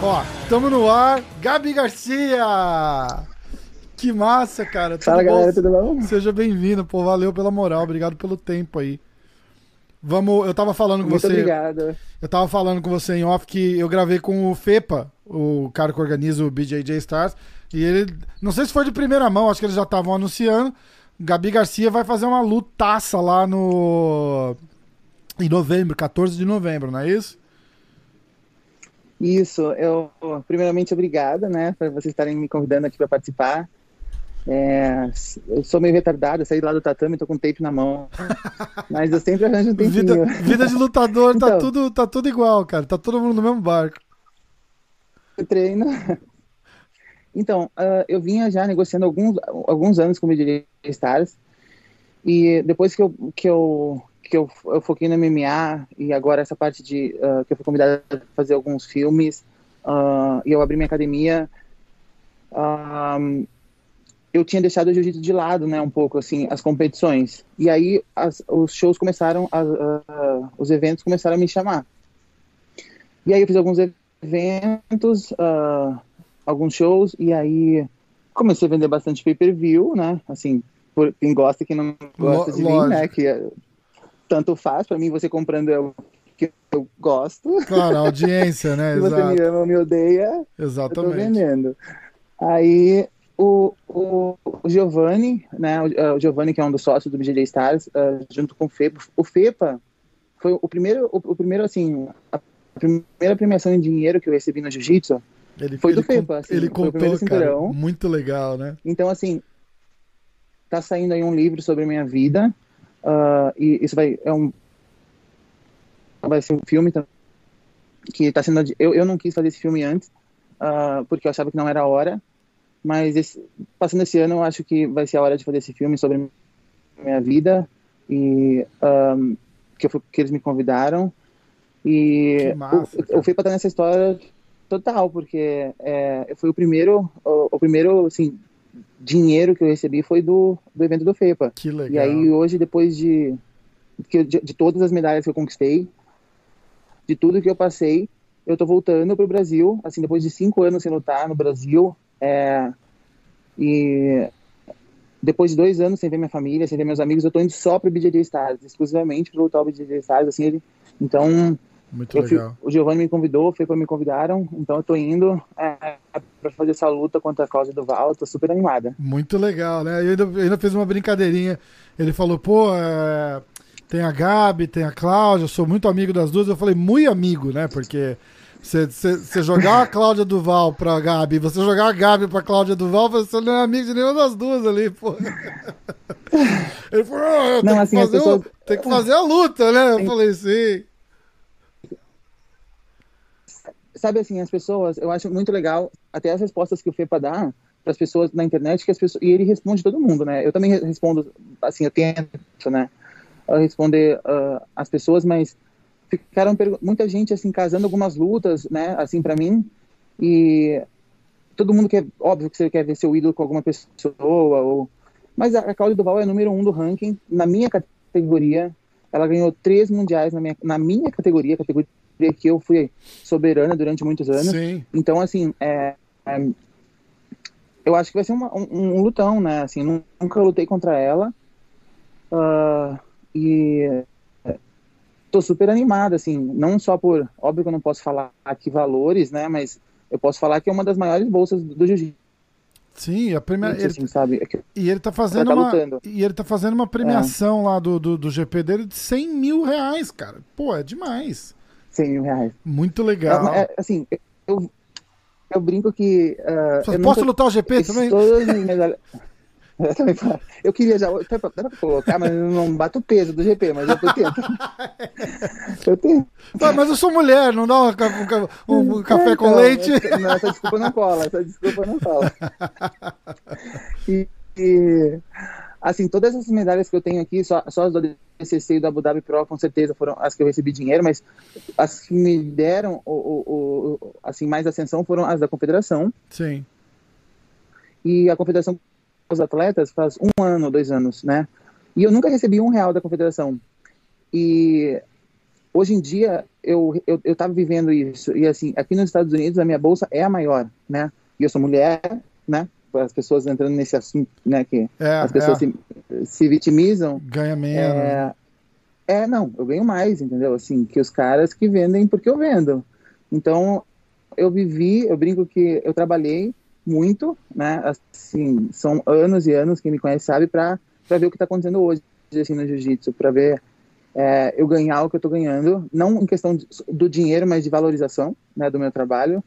Ó, tamo no ar. Gabi Garcia! Que massa, cara. Tudo Fala, bom? galera, tudo bom? Seja bem-vindo, pô. Valeu pela moral, obrigado pelo tempo aí. Vamos, eu tava falando com Muito você. Obrigado. Eu tava falando com você em off que eu gravei com o Fepa, o cara que organiza o BJJ Stars, e ele, não sei se foi de primeira mão, acho que eles já estavam anunciando. Gabi Garcia vai fazer uma lutaça lá no em novembro, 14 de novembro, não é isso? Isso, eu primeiramente obrigada, né, por vocês estarem me convidando aqui para participar. É, eu sou meio retardado, saí lá do tatame, tô com tape na mão. Mas eu sempre arranjo um tempinho. Vida, vida de lutador tá então, tá, tudo, tá tudo igual, cara. Tá todo mundo no mesmo barco. Treino. Então, uh, eu vinha já negociando alguns, alguns anos com Stars. E depois que eu, que eu, que eu, eu foquei no MMA e agora essa parte de uh, que eu fui convidado a fazer alguns filmes uh, e eu abri minha academia, eu tinha deixado o jiu-jitsu de lado, né, um pouco, assim, as competições. E aí as, os shows começaram, a, os eventos começaram a me chamar. E aí eu fiz alguns eventos, uh, alguns shows, e aí comecei a vender bastante pay-per-view, né, assim, por quem gosta e quem não gosta de mim, né, que é, tanto faz, para mim você comprando é o que eu gosto. Claro, a audiência, né, Se você me ama ou me odeia, Exatamente. eu tô vendendo. Aí o, o, o Giovanni, né, o, o, Giovanni que é um dos sócios do BJJ Stars, uh, junto com o FEPA, o FEPA foi o primeiro, o, o, primeiro assim, a primeira premiação em dinheiro que eu recebi no Jiu-Jitsu foi do FEPA. Assim, ele contou, cara, muito legal, né? Então, assim, tá saindo aí um livro sobre a minha vida, uh, e isso vai, é um, vai ser um filme que tá sendo, eu, eu não quis fazer esse filme antes, uh, porque eu achava que não era a hora, mas esse, passando esse ano, eu acho que vai ser a hora de fazer esse filme sobre minha vida e um, que, eu, que eles me convidaram. E massa, o, o FIPA tá nessa história total, porque é, foi o primeiro, o, o, primeiro, assim, dinheiro que eu recebi foi do, do evento do FEPA. Que legal. E aí hoje, depois de, de, de todas as medalhas que eu conquistei, de tudo que eu passei, eu tô voltando pro Brasil, assim, depois de cinco anos sem lutar no Brasil, é, e depois de dois anos sem ver minha família, sem ver meus amigos, eu tô indo só pro BJJ Stars, exclusivamente pro lutar o BJJ Stars, assim, ele, então... Muito legal. Fui, o Giovanni me convidou, foi para me convidaram, então eu tô indo é, para fazer essa luta contra a Cláudia Duval, tô super animada. Muito legal, né? Eu ainda, eu ainda fiz uma brincadeirinha, ele falou, pô, é, tem a Gabi, tem a Cláudia, eu sou muito amigo das duas, eu falei, muito amigo, né? Porque você jogar a Cláudia Duval pra Gabi, você jogar a Gabi pra Cláudia Duval, você não é amigo de nenhuma das duas ali, pô. Ele falou, oh, tem, assim, que fazer pessoas... o, tem que fazer a luta, né? Eu falei, sim. Sabe assim, as pessoas, eu acho muito legal, até as respostas que o FEPA dá para as pessoas na internet, que as pessoas, e ele responde todo mundo, né? Eu também respondo, assim, eu tento, né? Responder uh, as pessoas, mas ficaram muita gente assim casando algumas lutas, né, assim para mim. E todo mundo quer, óbvio que você quer ver seu ídolo com alguma pessoa ou mas a Cláudia Duval é número um do ranking na minha categoria. Ela ganhou três mundiais na minha, na minha categoria, categoria que eu fui soberana durante muitos anos. Sim. Então, assim, é, é, eu acho que vai ser uma, um, um, lutão, né? Assim, nunca lutei contra ela. Uh, e tô super animado, assim, não só por, óbvio que eu não posso falar aqui valores, né, mas eu posso falar que é uma das maiores bolsas do jiu-jitsu. Sim, a. Assim, ele... sabe? É e ele tá fazendo tá uma e ele tá fazendo uma premiação é. lá do, do, do, GP dele de 100 mil reais, cara. Pô, é demais. 100 mil reais. Muito legal. É, é, assim, eu, eu brinco que. Uh, eu posso lutar o GP também? Medalhas... Eu queria já. Dá pra colocar, mas não bato o peso do GP, mas eu tento. eu tento. mas eu sou mulher, não dá um, um, um café com então, leite? Não, essa desculpa não cola, essa desculpa não cola. E, e, assim, todas essas medalhas que eu tenho aqui, só, só as do DCC e do Abu Dhabi Pro, com certeza foram as que eu recebi dinheiro, mas as que me deram o, o, o assim, mais ascensão foram as da Confederação. Sim e a confederação dos atletas faz um ano, dois anos, né? E eu nunca recebi um real da confederação. E hoje em dia eu eu, eu tava vivendo isso e assim aqui nos Estados Unidos a minha bolsa é a maior, né? E eu sou mulher, né? As pessoas entrando nesse assunto, né? Que É, as pessoas é. se, se vitimizam. Ganha menos. É, é, não, eu ganho mais, entendeu? Assim, que os caras que vendem porque eu vendo. Então, eu vivi, eu brinco que eu trabalhei muito, né? Assim, são anos e anos, quem me conhece sabe, para ver o que está acontecendo hoje, assim, no jiu-jitsu, para ver é, eu ganhar o que eu tô ganhando, não em questão de- do dinheiro, mas de valorização, né, do meu trabalho.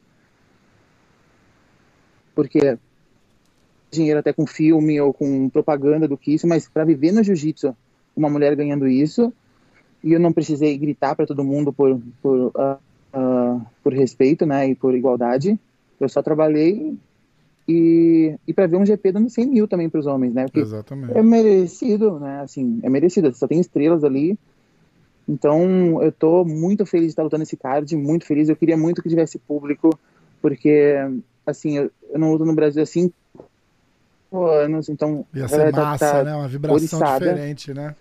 Porque dinheiro até com filme ou com propaganda do que isso, mas para viver no jiu-jitsu, uma mulher ganhando isso, e eu não precisei gritar para todo mundo por por, ah, ah, por respeito, né, e por igualdade. Eu só trabalhei e, e para ver um GP dando 100 mil também para os homens, né? Porque Exatamente. é merecido, né? Assim, é merecido. Só tem estrelas ali. Então, eu tô muito feliz de estar lutando esse card, muito feliz. Eu queria muito que tivesse público, porque, assim, eu, eu não luto no Brasil cinco anos, então... Ia ser tá- massa, tá- né? Uma vibração oriçada. diferente, né?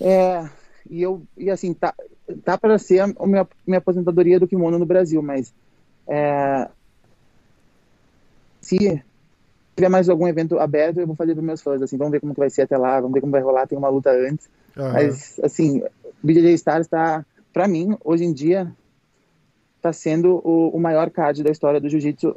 É, e eu, e assim, tá, tá para ser a, minha, minha aposentadoria do kimono no Brasil, mas é, se tiver mais algum evento aberto, eu vou fazer para meus fãs, assim, vamos ver como que vai ser até lá, vamos ver como vai rolar, tem uma luta antes, Aham. mas, assim, BJJ Stars tá, para mim, hoje em dia, tá sendo o, o maior card da história do jiu-jitsu,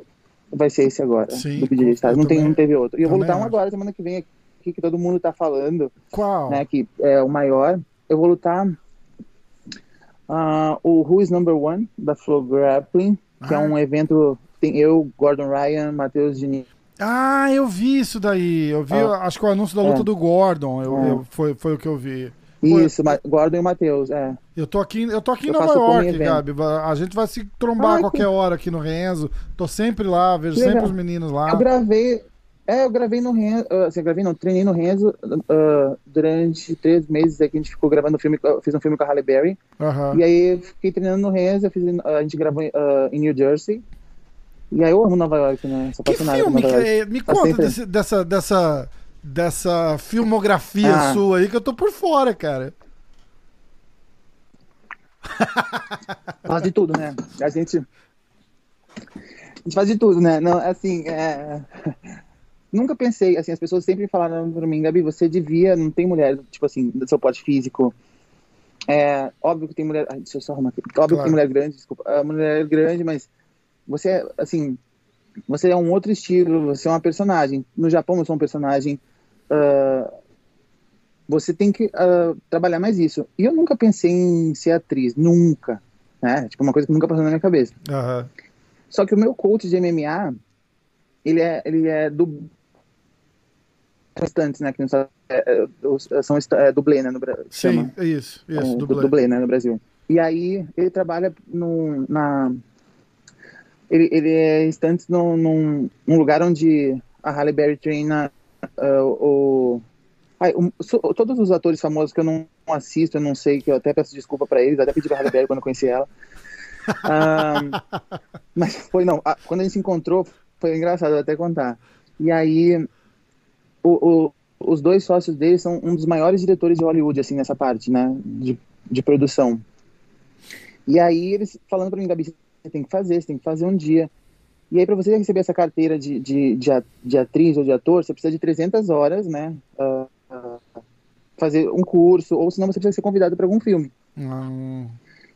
vai ser esse agora, Sim, do Stars, eu não, tem, não teve outro. E eu vou lutar um agora, semana que vem, aqui, que todo mundo tá falando, Qual? né, que é o maior. Eu vou lutar ah, o Who is Number One da Flow Grappling, que é Ah. um evento tem eu, Gordon Ryan, Matheus Diniz. Ah, eu vi isso daí. Eu vi, Ah. acho que o anúncio da luta É. do Gordon. Eu, É. eu- foi, foi o que eu vi. Isso, Ma- Gordon e Matheus, é. Eu tô aqui, eu tô aqui em Eu Nova faço como York. Gabi. A gente vai se trombar Ai, a qualquer que- hora aqui no Renzo. Tô sempre lá, vejo Que sempre legal. os meninos lá. Eu gravei, é, eu gravei no Renzo, ah, assim, gravei não, treinei no Renzo ah, durante três meses aqui, a gente ficou gravando filme, eu fiz um filme com a Halle Berry, Aham. e aí eu fiquei treinando no Renzo, eu fiz, a gente gravou ah, em New Jersey, e aí eu amo Nova York, né, sou Que apaixonado filme? Nova York. é? Me Tá conta desse- dessa, dessa, dessa filmografia Ah. sua aí que eu tô por fora, cara. Faz de tudo, né? A gente, a gente faz de tudo, né? Não, assim, é... nunca pensei, assim, as pessoas sempre falaram pra mim, Gabi, você devia, não tem mulher, tipo assim, do seu porte físico. É, óbvio que tem mulher, ai, deixa eu só arrumar aqui. Óbvio Claro. que tem mulher grande, desculpa, é, mulher grande, mas você, é, assim, você é um outro estilo, você é uma personagem. No Japão eu sou um personagem. Ah, você tem que ah, trabalhar mais isso. E eu nunca pensei em ser atriz, nunca. Né? Tipo, uma coisa que nunca passou na minha cabeça. Aham. Só que o meu coach de MMA, ele é, ele é do restantes, né? Que nos é, é, são é, dublê, né? No, Bra- chama. Sim, é isso. É, dublê. dublê, né, no Brasil. E aí ele trabalha no, na ele, ele é instantes num, num, num lugar onde a Halle Berry treina ah, o ai, o- so- todos os atores famosos que eu não assisto, eu não sei, que eu até peço desculpa pra eles, até pedi pra Halle Berry quando eu conheci ela. Ah, mas foi não, ah, quando a gente se encontrou foi engraçado eu vou até contar. E aí o, o- os dois sócios dele são um dos maiores diretores de Hollywood, assim, nessa parte, né, de, de produção. E aí eles falando pra mim, Gabi, você tem que fazer, você tem que fazer um dia. E aí pra você receber essa carteira de, de, de, atriz ou de ator, você precisa de 300 horas, né, ah, fazer um curso, ou senão você precisa ser convidado para algum filme. Hum,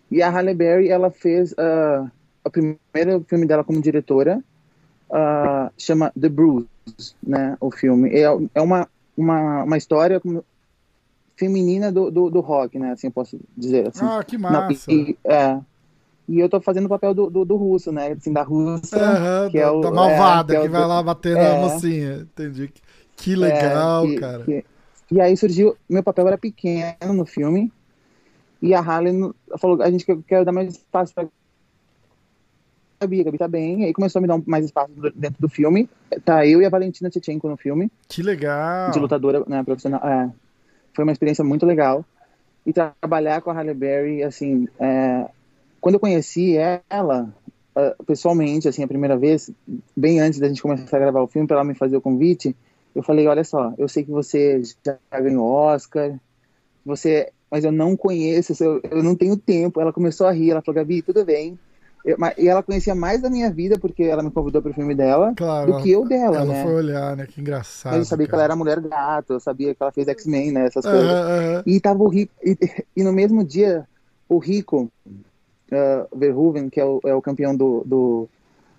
E a Halle Berry, ela fez ah, o primeiro filme dela como diretora, ah, chama The Bruise, né, o filme. É, é uma, uma, uma história feminina do, do, do rock, né, assim eu posso dizer. Assim. Ah, que massa. e, é, e eu tô fazendo o papel do, do, do russo, né, assim, da russa, Aham, que é o- da malvada é, que é que o vai do- lá bater na é. mocinha. Entendi. Que legal, É, que- cara. que- e aí surgiu, meu papel era pequeno no filme, e a Halle no- falou, a gente quer, quer dar mais espaço pra Gabi, a Gabi tá bem, e aí começou a me dar mais espaço dentro do filme, tá eu e a Valentina Tchetchenko no filme, Que legal. de lutadora né, profissional, é, foi uma experiência muito legal, e tra- trabalhar com a Halle Berry, assim, é, quando eu conheci ela, uh, pessoalmente, assim, a primeira vez, bem antes da gente começar a gravar o filme, para ela me fazer o convite, eu falei, olha só, eu sei que você já ganhou Oscar, você, mas eu não conheço, eu, eu não tenho tempo. Ela começou a rir, ela falou, Gabi, tudo bem. Eu, mas, e ela conhecia mais da minha vida, porque ela me convidou para o filme dela, claro, do que eu dela, ela né? Ela foi olhar, né? Que engraçado. Eu sabia cara. que ela era mulher gato, eu sabia que ela fez X-Men, né? Essas coisas. Uh, uh, e tava o Rico, e, e, no mesmo dia, o Rico uh, Verhoeven, que é o, é o campeão do, do,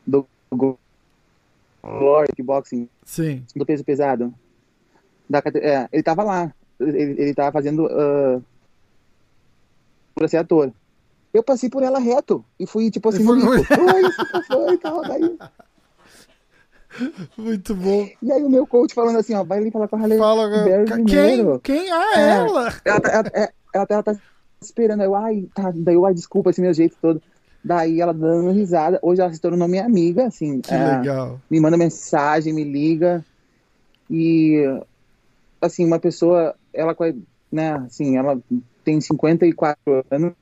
do, do Glory Kickboxing, Sim. do peso pesado, da, é, ele tava lá, ele, ele tava fazendo uh, para ser ator. Eu passei por ela reto e fui tipo assim, foi... Rico, oi, foi, tal, daí. Muito bom. E aí o meu coach falando assim, ó, vai ali falar com a Halle Fala, Berry quem? Quem? Ah, é, ela. Ela, ela, ela, ela, ela tá esperando, eu, ai, tá, daí eu, ai, desculpa esse meu jeito todo. Daí ela dando risada. Hoje ela se tornou minha amiga, assim. Que é, legal. Me manda mensagem, me liga. E, assim, uma pessoa, ela, né, assim, ela tem 54 anos,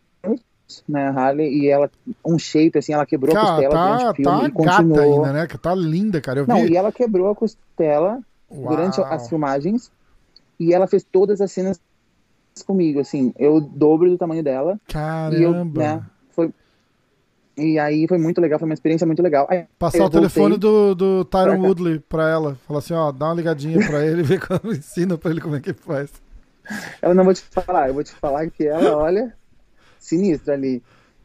né, Harley, e ela, um shape, assim, ela quebrou cara, a costela tá, durante o filme tá e continuou. ainda, né? Tá linda, cara. Eu Não, vi... e ela quebrou a costela Uau. durante as filmagens e ela fez todas as cenas comigo, assim, eu dobro do tamanho dela. Caramba. E eu, né, foi... E aí foi muito legal, foi uma experiência muito legal. Aí, Passar o telefone do, do Tyron Woodley pra ela. Falar assim, ó, dá uma ligadinha pra ele e ver como ensina pra ele como é que faz. Ela não vou te falar, eu vou te falar que ela, olha, sinistra ali.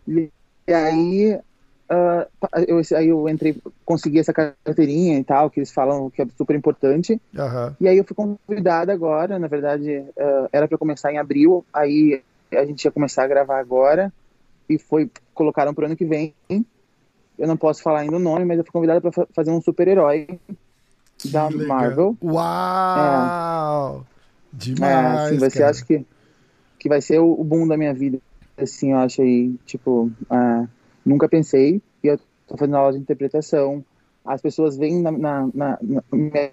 E aí, uh, eu, aí eu entrei, consegui essa carteirinha e tal, que eles falam que é super importante. Uhum. E aí eu fui convidada agora, na verdade, uh, era para começar em abril, aí a gente ia começar a gravar agora, e foi, colocaram pro ano que vem. Eu não posso falar ainda o nome, mas eu fui convidada para fazer um super-herói da legal. Marvel. Uau! É. Demais, é, assim, vai cara. ser, acho que, que vai ser o, o boom da minha vida, assim, eu acho aí, tipo, uh, nunca pensei, e eu tô fazendo aula de interpretação, as pessoas vêm na, na, na,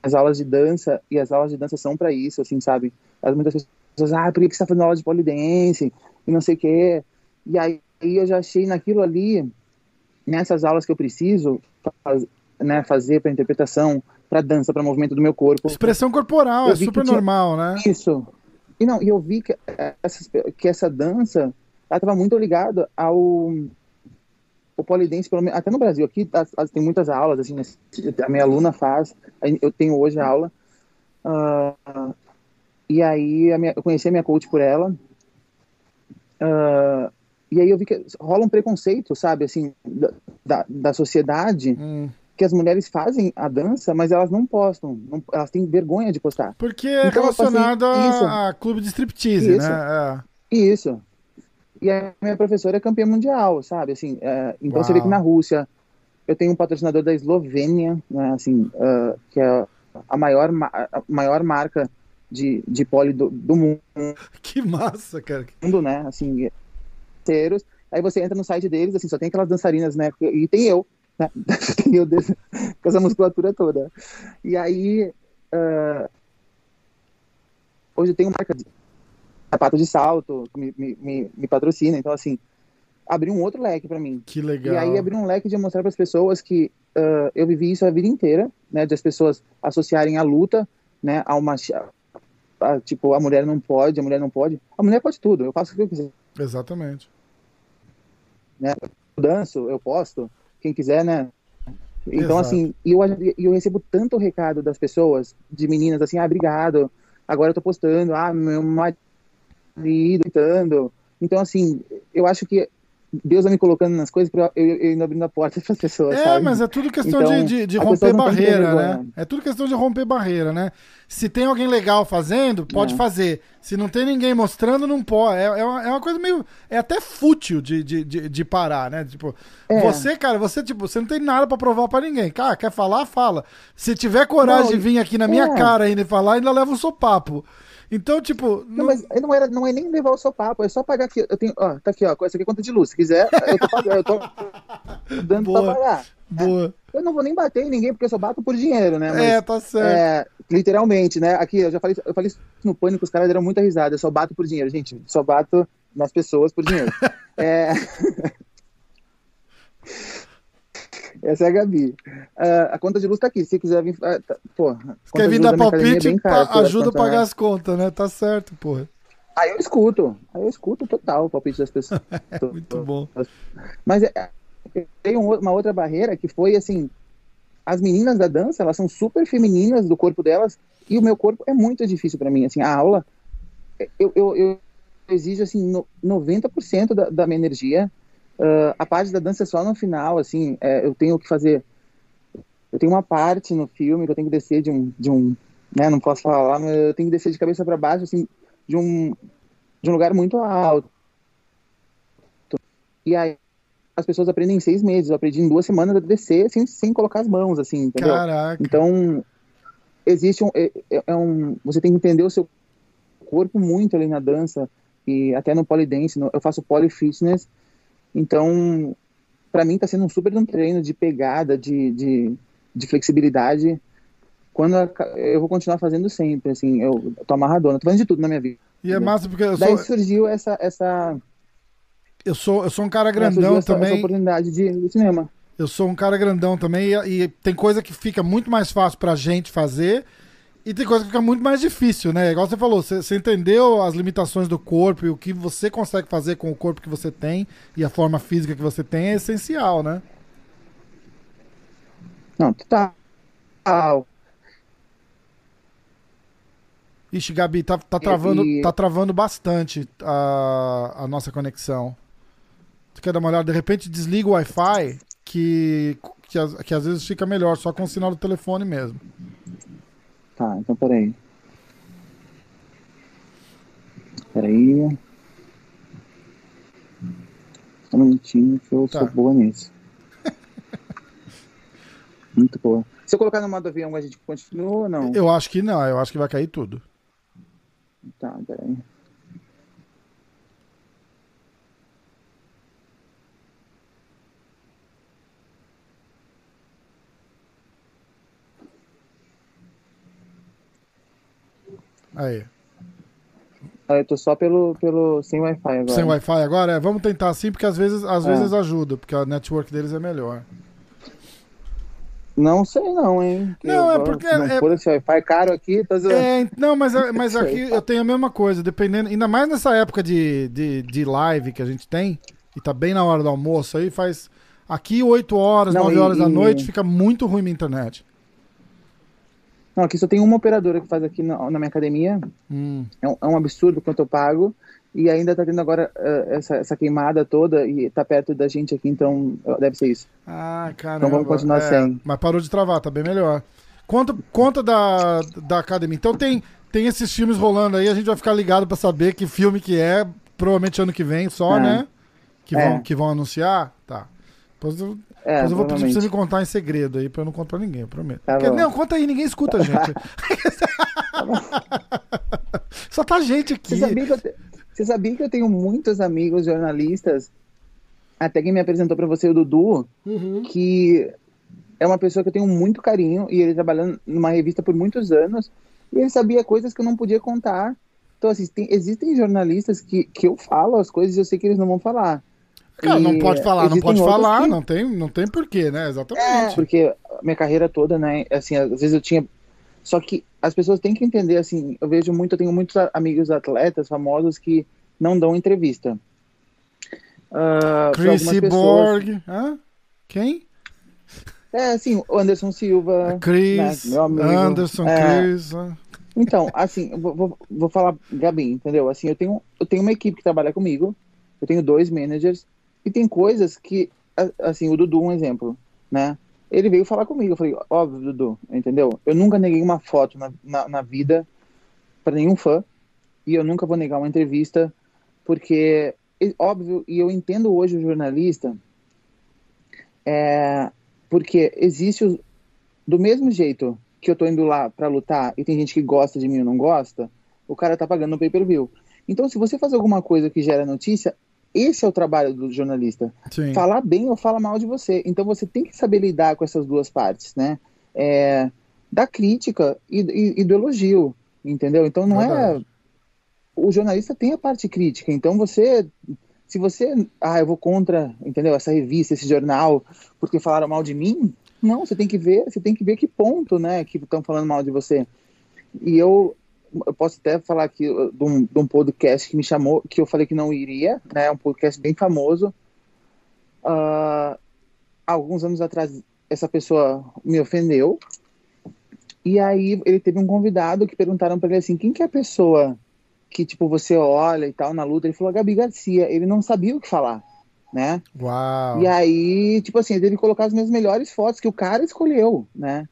nas aulas de dança, e as aulas de dança são para isso, assim, sabe? As, muitas pessoas, ah, por que você tá fazendo aula de polidense, e não sei o quê, e aí eu já achei naquilo ali, nessas aulas que eu preciso faz, né, fazer para interpretação, para dança, para movimento do meu corpo. Expressão corporal, é super tinha- normal, né? Isso. E não, e eu vi que essa, que essa dança ela estava muito ligada ao o polidense, pelo menos, até no Brasil, aqui as- as- tem muitas aulas, assim, a minha aluna faz, eu tenho hoje aula, ah, e aí a minha- eu conheci a minha coach por ela, ah, e aí eu vi que rola um preconceito, sabe, assim, da, da, da sociedade, Hum. que as mulheres fazem a dança, mas elas não postam, não- elas têm vergonha de postar. Porque é Então relacionado a, a clube de striptease, Isso. né? Isso. E a minha professora é campeã mundial, sabe? Assim, é, então você vê que Uau. na Rússia eu tenho um patrocinador da Eslovênia, né, assim, ah, que é a maior, ma- a maior marca de, de pole do, do mundo. Que massa, cara. né? Assim, inteiros. Aí você entra no site deles, assim, só tem aquelas dançarinas, né? E tem eu, né? tem eu desse, com essa musculatura toda. E aí, ah, hoje eu tenho marca de sapato de salto, me, me, me, patrocina, então assim, abriu um outro leque para mim. Que legal. E aí abriu um leque de mostrar para as pessoas que ah, eu vivi isso a vida inteira, né? De as pessoas associarem a luta, né? A uma a, tipo a mulher não pode, a mulher não pode. A mulher pode tudo. Eu faço o que eu quiser. Exatamente. né? Eu danço, eu posto, quem quiser, né? Então, Exato. assim, e eu, eu recebo tanto recado das pessoas, de meninas, assim, ah, obrigado, agora eu tô postando, ah, meu marido gritando. Então, assim, eu acho que Deus vai me colocando nas coisas pra eu, eu indo abrindo a porta para as pessoas, É, sabe? mas é tudo questão Então, de, de, de romper barreira, né? É tudo questão de romper barreira, né? Se tem alguém legal fazendo, pode É. fazer. Se não tem ninguém mostrando, não pode. É, é, uma, é uma coisa meio. É até fútil de, de, de, de parar, né? Tipo, É. você, cara, você, tipo, você não tem nada pra provar pra ninguém. Cara, quer falar, fala. Se tiver coragem Não, de vir aqui na minha é. cara ainda e falar, ainda leva um sopapo. Então, tipo. Não, mas não, era, não é nem levar o seu papo, é só pagar aqui. Eu tenho, ó, tá aqui, ó, essa aqui é conta de luz. Se quiser, eu tô pagando, eu tô dando Boa. pra pagar. Boa. Eu não vou nem bater em ninguém, porque eu só bato por dinheiro, né? Mas, É, tá certo. É, literalmente, né? Aqui, eu já falei, eu falei isso no pânico, os caras deram muita risada. Eu só bato por dinheiro, gente. Só bato nas pessoas por dinheiro. é... Essa é a Gabi. Uh, a conta de luz tá aqui. Se quiser vir. Uh, tá, pô, quer vir dar palpite, é caro, ajuda a pagar as contas, né? Tá certo, porra. Aí eu escuto. Aí eu escuto total o palpite das pessoas. Muito bom. Mas é, tem uma outra barreira que foi assim. As meninas da dança, elas são super femininas do corpo delas e o meu corpo é muito difícil para mim. Assim, a aula, eu, eu, eu exijo assim, no, 90% da, da minha energia. Uh, a parte da dança é só no final, assim, é, eu tenho que fazer. Eu tenho uma parte no filme que eu tenho que descer de um, de um, né, não posso falar, mas eu tenho que descer de cabeça para baixo, assim, de um, de um lugar muito alto. E aí as pessoas aprendem em seis meses, eu aprendi em duas semanas a descer assim, sem colocar as mãos, assim, entendeu? Caraca. Então existe um, é, é, é um, você tem que entender o seu corpo muito ali na dança e até no polidense, eu faço polyfitness, então para mim está sendo um super um treino de pegada, de, de, de flexibilidade, quando eu vou continuar fazendo sempre, assim, eu tô amarradona, tô fazendo de tudo na minha vida. E é massa porque eu sou... Daí surgiu essa, essa... Eu sou, eu sou um cara grandão essa, também. Essa oportunidade de, de cinema. Eu sou um cara grandão também e, e, tem coisa que fica muito mais fácil pra gente fazer e tem coisa que fica muito mais difícil, né? Igual você falou, você, você, entendeu as limitações do corpo e o que você consegue fazer com o corpo que você tem e a forma física que você tem é essencial, né? Não, total. Ixi, Gabi, tá, tá, travando, e... tá travando bastante a, a nossa conexão. Você quer dar uma olhada? De repente desliga o Wi-Fi, que, que, que às vezes fica melhor, só com o sinal do telefone mesmo. Tá, então peraí. Peraí. Só um minutinho que eu tá. sou boa nisso. Muito boa. Se eu colocar no modo avião, a gente continua ou não? Eu acho que não, eu acho que vai cair tudo. Tá, peraí. Aí. Eu tô só pelo, pelo sem Wi-Fi agora. Sem Wi-Fi agora? É, vamos tentar assim, porque às vezes, às é. vezes ajuda, porque a network deles é melhor. Não sei não, hein? não, é porque... É, for esse Wi-Fi caro aqui, tá É, não, mas, é, mas aqui eu tenho a mesma coisa, dependendo... Ainda mais nessa época de, de, de live que a gente tem, e tá bem na hora do almoço aí, faz... Aqui 8 horas, não, 9 e, horas da noite, fica muito ruim minha internet. Não, aqui só tem uma operadora que faz aqui na, na minha academia. Hum. É, um, é, um, absurdo quanto eu pago. E ainda tá tendo agora uh, essa, essa, queimada toda e tá perto da gente aqui, então deve ser isso. Ah, cara. Então vamos continuar é, sem. Mas parou de travar, tá bem melhor. Conta, conta da, da academia. Então tem, tem esses filmes rolando aí, a gente vai ficar ligado para saber que filme que é, provavelmente ano que vem só, é. né? Que, é. vão, que vão anunciar. Tá. Depois eu, é, depois eu vou pedir pra você me contar em segredo aí, pra eu não contar pra ninguém, eu prometo. Tá Porque, não, conta aí, ninguém escuta a gente. Só tá gente aqui. Você sabia, que eu te... você sabia que eu tenho muitos amigos jornalistas, até quem me apresentou pra você, o Dudu, uhum. que é uma pessoa que eu tenho muito carinho, e ele trabalhando numa revista por muitos anos, e ele sabia coisas que eu não podia contar. Então, assim, tem, existem jornalistas que, que eu falo as coisas e eu sei que eles não vão falar. Cara, não pode falar, não pode falar, que... não tem, não tem porquê, né? Exatamente. É, porque minha carreira toda, né, assim, às vezes eu tinha só que as pessoas têm que entender assim, eu vejo muito, eu tenho muitos amigos atletas famosos que não dão entrevista. Uh, Chris Borg, Hã? quem? É, assim, o Anderson Silva, Chris, né, meu amigo. Anderson, é, Chris. Então, assim, vou, vou, vou falar, Gabi, entendeu? Assim, eu tenho, eu tenho uma equipe que trabalha comigo, eu tenho dois managers, e tem coisas que, assim, o Dudu, um exemplo, né? Ele veio falar comigo, eu falei, óbvio, Dudu, entendeu? Eu nunca neguei uma foto na, na, na vida para nenhum fã, e eu nunca vou negar uma entrevista, porque, óbvio, e eu entendo hoje o jornalista, é, porque existe, o, do mesmo jeito que eu tô indo lá para lutar e tem gente que gosta de mim ou não gosta, o cara tá pagando no pay-per-view. Então, se você faz alguma coisa que gera notícia, esse é o trabalho do jornalista. Sim. Falar bem ou falar mal de você. Então você tem que saber lidar com essas duas partes, né? É, da crítica e, e, e, do elogio, entendeu? Então não é Verdade. é. O jornalista tem a parte crítica, então você se você, ah, eu vou contra, entendeu? Essa revista, esse jornal, porque falaram mal de mim, não, você tem que ver, você tem que ver que ponto, né, que estão falando mal de você. E eu, eu posso até falar aqui uh, de um, de um, podcast que me chamou, que eu falei que não iria, né, um podcast bem famoso. Uh, alguns anos atrás, essa pessoa me ofendeu. E aí ele teve um convidado que perguntaram para ele assim, quem que é a pessoa que tipo você olha e tal na luta? Ele falou Gabi Garcia. Ele não sabia o que falar né? Uau. E aí, tipo assim, ele teve que colocar as minhas melhores fotos que o cara escolheu, né?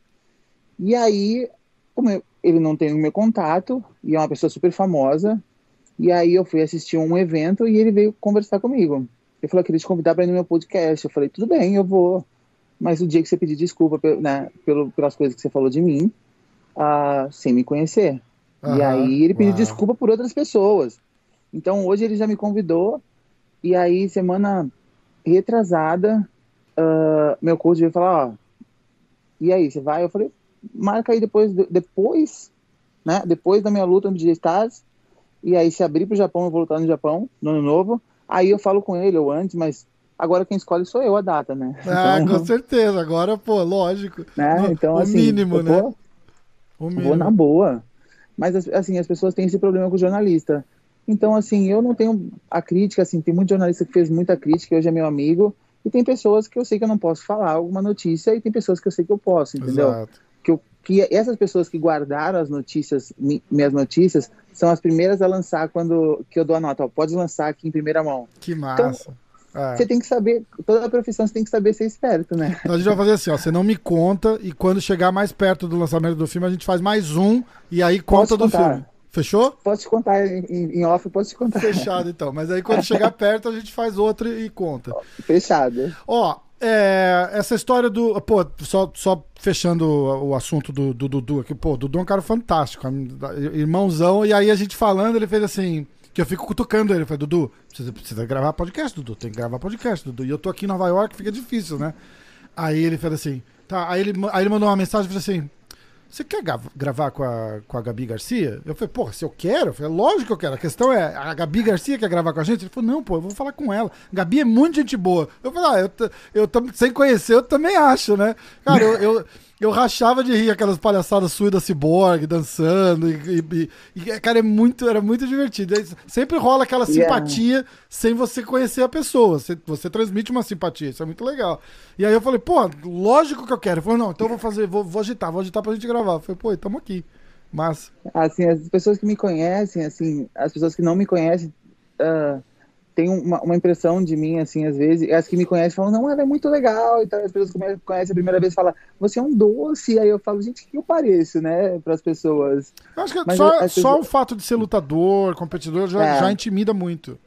E aí, como eu, ele não tem o meu contato e é uma pessoa super famosa, e aí eu fui assistir um evento e ele veio conversar comigo. Ele falou, queria te convidar para ir no meu podcast. Eu falei, tudo bem, eu vou. Mas o dia que você pedir desculpa né, pelo, pelas coisas que você falou de mim, uh, sem me conhecer. Uhum. E aí ele pediu Uau. desculpa por outras pessoas. Então hoje ele já me convidou e aí, semana retrasada, uh, meu coach veio falar, ó, e aí, você vai? Eu falei, marca aí depois, depois, né, depois da minha luta no DJ Stars, e aí se abrir pro Japão, eu vou lutar no Japão, no ano novo, aí eu falo com ele, ou antes, mas agora quem escolhe sou eu a data, né? Ah, então, com certeza, agora, pô, lógico. Né? Então, o assim, mínimo, né? Vou, o mínimo. vou na boa. Mas, assim, as pessoas têm esse problema com o jornalista. Então, assim, eu não tenho a crítica, assim, tem muito jornalista que fez muita crítica, hoje é meu amigo, e tem pessoas que eu sei que eu não posso falar alguma notícia, e tem pessoas que eu sei que eu posso, entendeu? Exato. Que, eu, que essas pessoas que guardaram as notícias, mi, minhas notícias, são as primeiras a lançar quando que eu dou a nota, ó, pode lançar aqui em primeira mão. Que então, massa. Então, é. Você tem que saber, toda a profissão você tem que saber ser esperto, né? Então a gente vai fazer assim, ó, você não me conta e quando chegar mais perto do lançamento do filme a gente faz mais um e aí conta do filme. Fechou? Posso te contar em, em off, posso te contar. Fechado, então. Mas aí quando chegar perto, a gente faz outra e conta. Fechado. Ó, é, essa história do. Pô, só, só fechando o, assunto do, do Dudu aqui. Pô, Dudu é um cara fantástico, irmãozão. E aí a gente falando, ele fez assim. Que eu fico cutucando ele. Eu falei, Dudu, precisa, precisa gravar podcast, Dudu. Tem que gravar podcast, Dudu. E eu tô aqui em Nova York, fica difícil, né? Aí ele fez assim. Tá, aí ele, aí ele mandou uma mensagem e falou assim: você quer gravar com a, com a Gabi Garcia? Eu falei, porra, se eu quero? Eu falei, lógico que eu quero. A questão é, a Gabi Garcia quer gravar com a gente? Ele falou, não, pô, eu vou falar com ela. Gabi é muito gente boa. Eu falei, ah, eu, eu, eu sem conhecer, eu também acho, né? Cara, eu, eu, eu rachava de rir aquelas palhaçadas suas da Cyborg dançando. E, e, e, cara, é muito, era muito divertido. Sempre rola aquela simpatia yeah. sem você conhecer a pessoa. Você, você transmite uma simpatia, isso é muito legal. E aí eu falei, pô, lógico que eu quero. Ele falou, não, então eu vou fazer, vou, vou agitar, vou agitar pra gente gravar. Eu falei, pô, estamos aqui. Mas. Assim, as pessoas que me conhecem, assim, as pessoas que não me conhecem. Uh tem uma, uma, impressão de mim, assim, às vezes, as que me conhecem falam, não, ela é muito legal, e tal, as pessoas que me conhecem a primeira vez falam, você é um doce, aí eu falo, gente, que eu pareço, né, para as pessoas. Eu acho que Mas só, pessoas... só o fato de ser lutador, competidor, já, é. já intimida muito.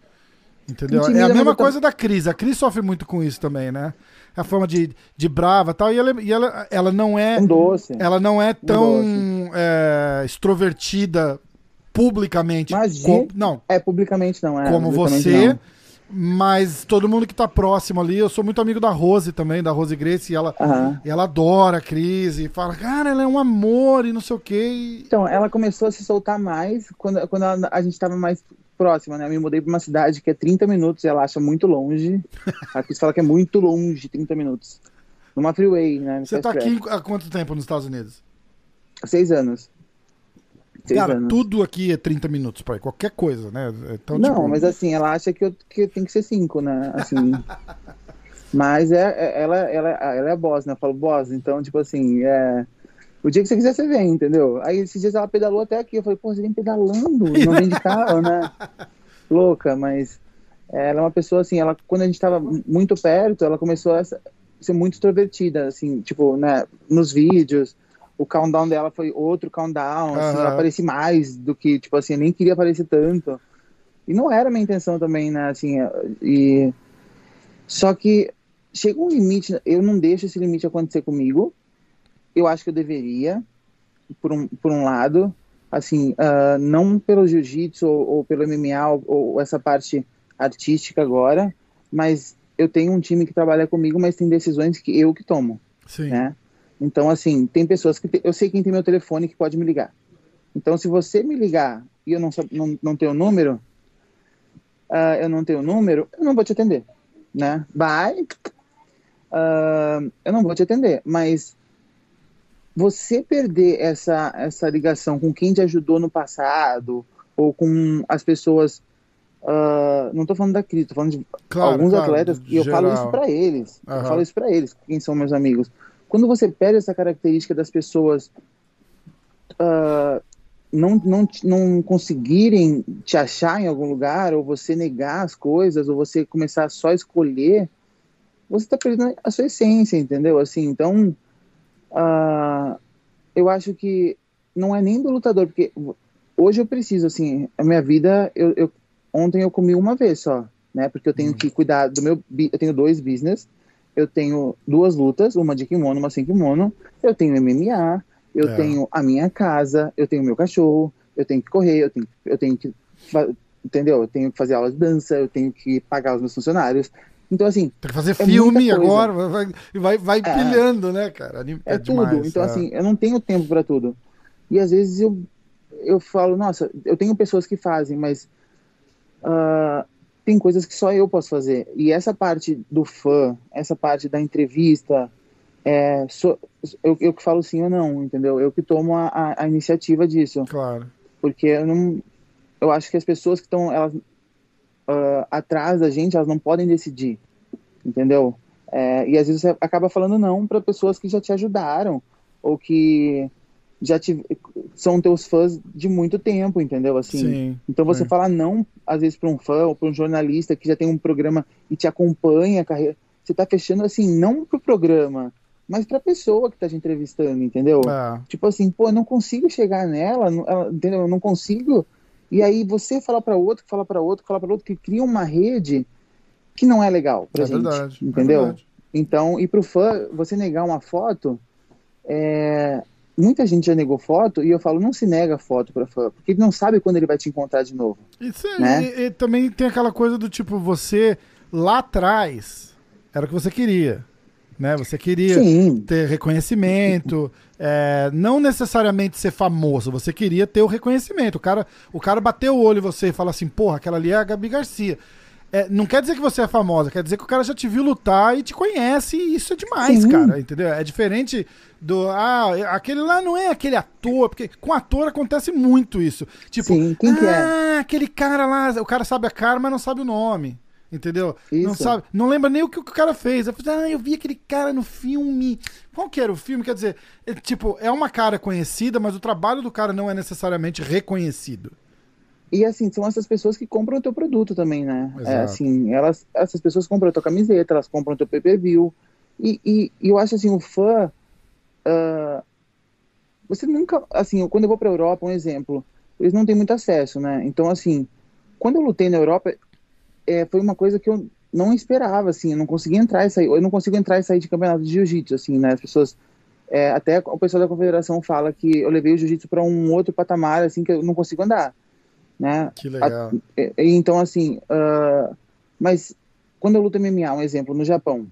Entendeu? Intimida, é a mesma coisa da Cris, a Cris sofre muito com isso também, né? A forma de, de brava tal, e ela, e ela, ela não é. Um doce. Ela não é tão um é, extrovertida publicamente. Mas com, não. É, publicamente não é. Como você. Não. Mas todo mundo que tá próximo ali, eu sou muito amigo da Rose também, da Rose Grace, e ela, uhum. e ela adora a Cris e fala, cara, ela é um amor e não sei o quê. Então, ela começou a se soltar mais quando, quando ela, a gente tava mais próxima, né? Eu me mudei pra uma cidade que é 30 minutos e ela acha muito longe. a Cris fala que é muito longe, 30 minutos. Numa freeway, né? Você tá aqui há quanto tempo nos Estados Unidos? Seis anos. Cara, anos. tudo aqui é 30 minutos para qualquer coisa, né? Então, não, tipo... mas assim, ela acha que, eu, que tem que ser 5, né? Assim. mas é, é, ela, ela, ela é boss, né? Eu falo boss, então, tipo assim, é. O dia que você quiser, você vem, entendeu? Aí esses dias ela pedalou até aqui. Eu falei, pô, você vem pedalando, não vem de carro, né? Louca, mas ela é uma pessoa assim, ela, quando a gente tava muito perto, ela começou a ser muito extrovertida, assim, tipo, né, nos vídeos o countdown dela foi outro countdown, uhum. assim, ela aparecia mais do que, tipo assim, eu nem queria aparecer tanto. E não era a minha intenção também, né, assim, e... Só que chega um limite, eu não deixo esse limite acontecer comigo, eu acho que eu deveria, por um, por um lado, assim, uh, não pelo jiu-jitsu ou, ou, pelo MMA ou, ou essa parte artística agora, mas eu tenho um time que trabalha comigo, mas tem decisões que eu que tomo, Sim. né? Então, assim, tem pessoas que. Te... Eu sei quem tem meu telefone que pode me ligar. Então, se você me ligar e eu não, não, não tenho o número, uh, eu não tenho número, eu não vou te atender, né? Bye. Uh, eu não vou te atender, mas você perder essa, essa ligação com quem te ajudou no passado ou com as pessoas Uh, não estou falando da crise, estou falando de claro, alguns claro, atletas e eu falo isso para eles. Uhum. Eu falo isso para eles, quem são meus amigos. Quando você perde essa característica das pessoas uh, não, não, não conseguirem te achar em algum lugar, ou você negar as coisas, ou você começar só a escolher, você está perdendo a sua essência, entendeu? Assim, então, uh, eu acho que não é nem do lutador, porque hoje eu preciso, assim, a minha vida, eu, eu ontem eu comi uma vez só, né? Porque eu tenho uhum. que cuidar do meu, eu tenho dois business, eu tenho duas lutas, uma de kimono, uma sem kimono, eu tenho MMA, eu é. tenho a minha casa, eu tenho meu cachorro, eu tenho que correr, eu tenho, eu tenho que, entendeu? Eu tenho que fazer aula de dança, eu tenho que pagar os meus funcionários. Então, assim. Tem que fazer é filme agora, vai, vai, vai é, pilhando, né, cara? É, é tudo. Demais, então, é. assim, eu não tenho tempo para tudo. E às vezes eu, eu falo, nossa, eu tenho pessoas que fazem, mas uh, tem coisas que só eu posso fazer. E essa parte do fã, essa parte da entrevista, é, so, eu, eu que falo sim ou não, entendeu? Eu que tomo a, a, a iniciativa disso. Claro. Porque eu não. Eu acho que as pessoas que estão elas uh, atrás da gente, elas não podem decidir, entendeu? É, e às vezes você acaba falando não para pessoas que já te ajudaram ou que já te, são teus fãs de muito tempo, entendeu? Assim, Sim, então você é. fala não às vezes para um fã ou para um jornalista que já tem um programa e te acompanha a carreira, você está fechando assim não para o programa, mas para a pessoa que está te entrevistando, entendeu? É. Tipo assim, pô, eu não consigo chegar nela, ela, entendeu? Eu não consigo. E aí você fala para outro, fala para outro, fala para outro que cria uma rede que não é legal para é gente, verdade, é entendeu? É verdade. Então, e para o fã, você negar uma foto é, muita gente já negou foto e eu falo, não se nega foto para fã, porque ele não sabe quando ele vai te encontrar de novo. Isso né? e, e, também tem aquela coisa do tipo, você lá atrás era o que você queria. Né? Você queria Sim. ter reconhecimento, é, não necessariamente ser famoso, você queria ter o reconhecimento. O cara, o cara bateu o olho em você e fala assim, porra, aquela ali é a Gabi Garcia. É, não quer dizer que você é famosa, quer dizer que o cara já te viu lutar e te conhece, e isso é demais, Sim. cara, entendeu? É diferente do. Ah, aquele lá não é aquele ator, porque com ator acontece muito isso. Tipo, Sim, quem ah, que é? aquele cara lá, o cara sabe a cara, mas não sabe o nome. Entendeu? Isso. Não sabe, não lembra nem o que o cara fez. Eu falei, ah, eu vi aquele cara no filme. Qual que era o filme? Quer dizer, é, tipo, é uma cara conhecida, mas o trabalho do cara não é necessariamente reconhecido. E assim, são essas pessoas que compram o teu produto também, né? É, assim, elas, essas pessoas compram a tua camiseta, elas compram o teu pay-per-view. E, e, e, eu acho assim, o fã. Uh, você nunca. Assim, quando eu vou pra Europa, um exemplo, eles não têm muito acesso, né? Então, assim, quando eu lutei na Europa, é, foi uma coisa que eu não esperava, assim, eu não conseguia entrar e sair. Eu não consigo entrar e sair de campeonato de jiu-jitsu, assim, né? As pessoas. É, até o pessoal da confederação fala que eu levei o jiu-jitsu para um outro patamar, assim, que eu não consigo andar né? Que legal. A, então, assim, uh, mas quando eu luto MMA, um exemplo, no Japão,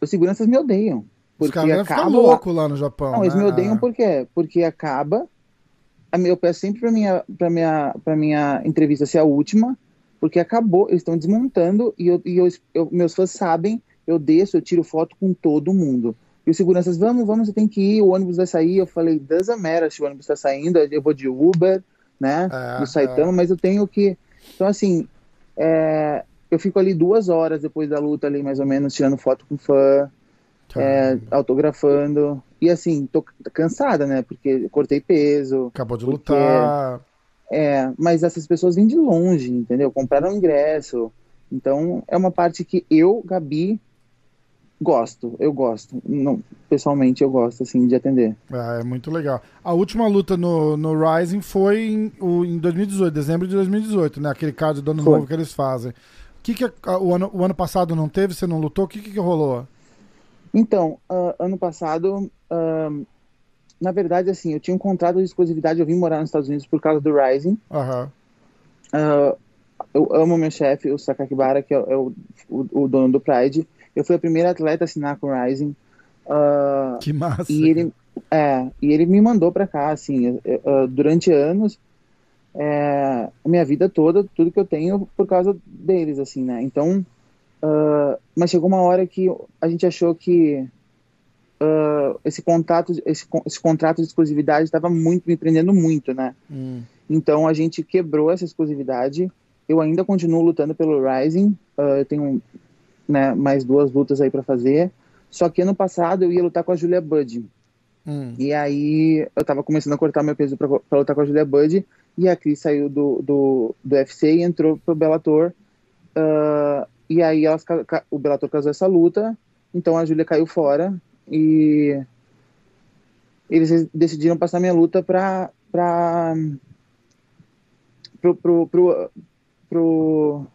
os seguranças me odeiam. Porque Os caras acaba louco lá no Japão. Não, né? eles me odeiam por quê? Porque acaba. Eu peço sempre para minha, pra minha, pra minha entrevista ser a última, porque acabou, eles estão desmontando e, eu, e eu, eu, meus fãs sabem, eu desço, eu tiro foto com todo mundo. E os seguranças, vamos, vamos, você tem que ir, o ônibus vai sair. Eu falei, doesn't matter se o ônibus está saindo, eu vou de Uber, né? É, do Saitama, é. mas eu tenho que. Então, assim, é, eu fico ali duas horas depois da luta, ali, mais ou menos, tirando foto com fã, é, autografando. E assim, tô cansada, né? Porque cortei peso. Acabou de lutar. É, mas essas pessoas vêm de longe, entendeu? Compraram ingresso. Então, é uma parte que eu, Gabi, Gosto, eu gosto. Não, pessoalmente eu gosto, assim, de atender. Ah, é muito legal. A última luta no, no Rising foi em, o, em 2018, dezembro de 2018, né? Aquele card do ano foi. novo que eles fazem. O que, que a, o, ano, o ano passado não teve? Você não lutou? O que, que, que rolou? Então, uh, ano passado, uh, na verdade, assim, eu tinha um contrato de exclusividade, eu vim morar nos Estados Unidos por causa do Rising. Uhum. Uh, eu amo meu chefe, o Sakakibara, que é, é o, o, o dono do Pride. Eu fui a primeira atleta a assinar com o Rising. Uh, que massa. E ele, é, e ele me mandou para cá, assim, uh, durante anos. é, a minha vida toda, tudo que eu tenho por causa deles, assim, né? Então, uh, mas chegou uma hora que a gente achou que uh, esse contato, esse, esse contrato de exclusividade estava muito me prendendo muito, né? Hum. Então a gente quebrou essa exclusividade. Eu ainda continuo lutando pelo Rising. Uh, eu tenho né, mais duas lutas aí para fazer. Só que ano passado eu ia lutar com a Julia Budd. Hum. E aí eu tava começando a cortar meu peso pra, pra lutar com a Julia Budd. E a Cris saiu do, do, do UFC e entrou pro Bellator. Uh, e aí elas, o Bellator casou essa luta. Então a Julia caiu fora. E eles decidiram passar minha luta pra. pra pro, pro, pro, pro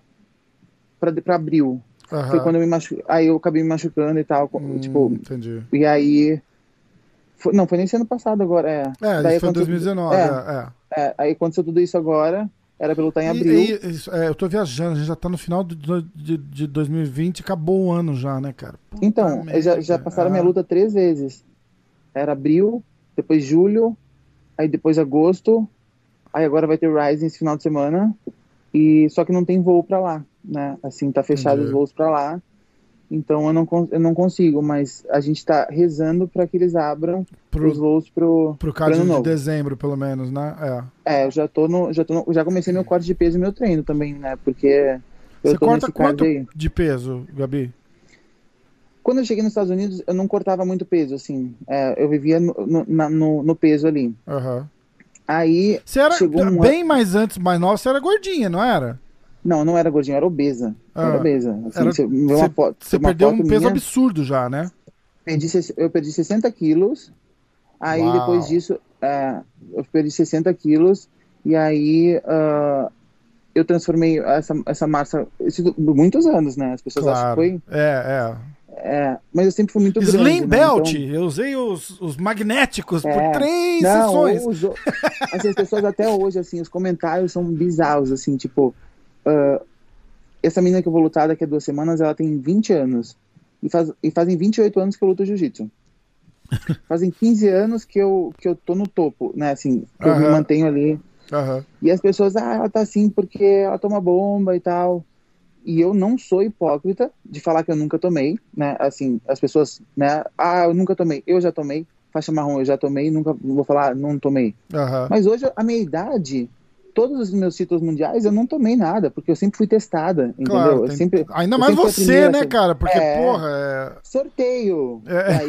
pra, pra abril. Aham. Foi quando eu me machu... Aí eu acabei me machucando e tal. Hum, tipo, entendi. e aí. foi- não, foi nesse ano passado agora, é. É, Daí foi em aconteceu- 2019. É. É, é. É, aí aconteceu tudo isso agora. Era pra lutar em E- abril. e- isso, é, eu tô viajando, a gente já tá no final de, de, de 2020, acabou o ano já, né, cara? Puta então, já, já passaram minha luta três vezes. Era abril, depois julho, aí depois agosto, aí agora vai ter Rising esse final de semana. E só que não tem voo pra lá, né? Assim, tá fechado os voos pra lá. Então eu não, eu não consigo, mas a gente tá rezando pra que eles abram Pro, os voos pro, pro caso de novo. dezembro, pelo menos, né? É. É, eu já tô no, já tô no- já comecei meu corte de peso e meu treino também, né? Porque eu Você tô corta nesse quanto aí. de peso, Gabi? Quando eu cheguei nos Estados Unidos, eu não cortava muito peso, assim. É, eu vivia no, no, na- no- no peso ali. Aham. Aí, Você era um bem mais antes, mais nova, você era gordinha, não era? Não, não era gordinho, era obesa. Ah, era obesa. Assim, era- você foto, Você perdeu um foto peso minha, absurdo já, né? perdi, eu perdi 60 quilos. Aí Uau. depois disso, é, eu perdi 60 quilos. E aí ah, eu transformei essa, essa massa. Isso por muitos anos, né? As pessoas acham que Claro. foi. É, É, mas eu sempre fui muito é. grande. Slim né? Belt, Então- eu usei os, os magnéticos por É. três Não, sessões. os o- assim, as pessoas até hoje, assim, os comentários são bizarros, assim, tipo, ah, essa menina que eu vou lutar daqui a duas semanas, ela tem 20 anos. E, faz, e fazem 28 anos que eu luto jiu-jitsu. Fazem 15 anos que eu, que eu tô no topo, né, assim, que eu me mantenho ali. Aham. E as pessoas, ah, ela tá assim porque ela toma bomba e tal. E eu não sou hipócrita de falar que eu nunca tomei, né? Assim, as pessoas, né? Ah, eu nunca tomei. Eu já tomei. Faixa marrom, eu já tomei. Nunca vou falar, não tomei. Aham. Mas hoje, a minha idade, todos os meus títulos mundiais, eu não tomei nada, porque eu sempre fui testada, entendeu? Claro, eu tem- sempre... Ainda eu mais você, né, assim. cara? Porque, É. porra, é... Sorteio! É. Aí,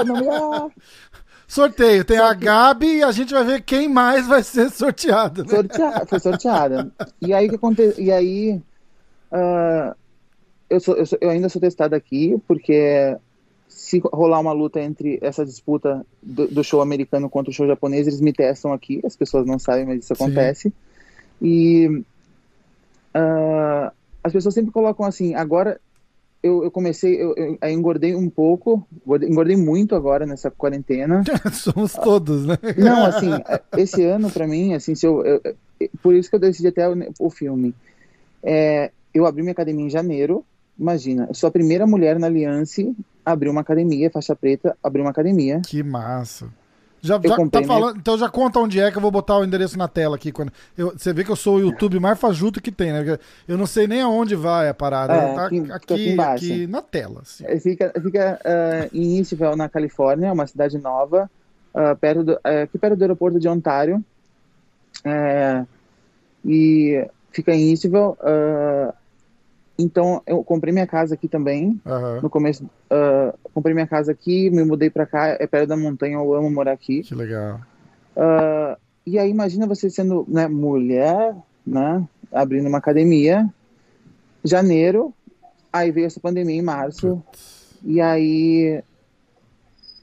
oh, não sorteio. Tem Só a Gabi e a gente vai ver quem mais vai ser sorteado. né? Sortea- foi sorteada. E aí que aconteceu? E aí ah, eu, sou, eu, sou- eu ainda sou testada aqui, porque se rolar uma luta entre essa disputa do, do show americano contra o show japonês, eles me testam aqui, as pessoas não sabem, mas isso Sim. acontece. E ah, as pessoas sempre colocam assim, agora eu, eu comecei, eu, eu aí engordei um pouco, engordei- muito agora nessa quarentena. Somos todos, né? Não, assim, esse ano pra mim, assim, se eu, eu- eu- por isso que eu decidi até o, o filme. É, eu abri minha academia em janeiro. Imagina, eu sou a primeira mulher na Aliança a abrir uma academia, faixa preta, abrir uma academia. Que massa. Já, já tá falando, então já conta onde é que eu vou botar o endereço na tela aqui. Quando eu, você vê que eu sou o YouTube mais fajuto que tem, né? Eu não sei nem aonde vai a parada. É, tá aqui- aqui, aqui na tela. assim. É, Fica, fica ah, em Eastville, na Califórnia, uma cidade nova, ah, perto do, é, aqui perto do aeroporto de Ontário. É, e fica em Eastville. ah, então, eu comprei minha casa aqui também. Aham, no começo, ah, comprei minha casa aqui, me mudei pra cá, é perto da montanha, eu amo morar aqui. Que legal. Ah, e aí imagina você sendo né, mulher, né, abrindo uma academia, janeiro, aí veio essa pandemia em março, e aí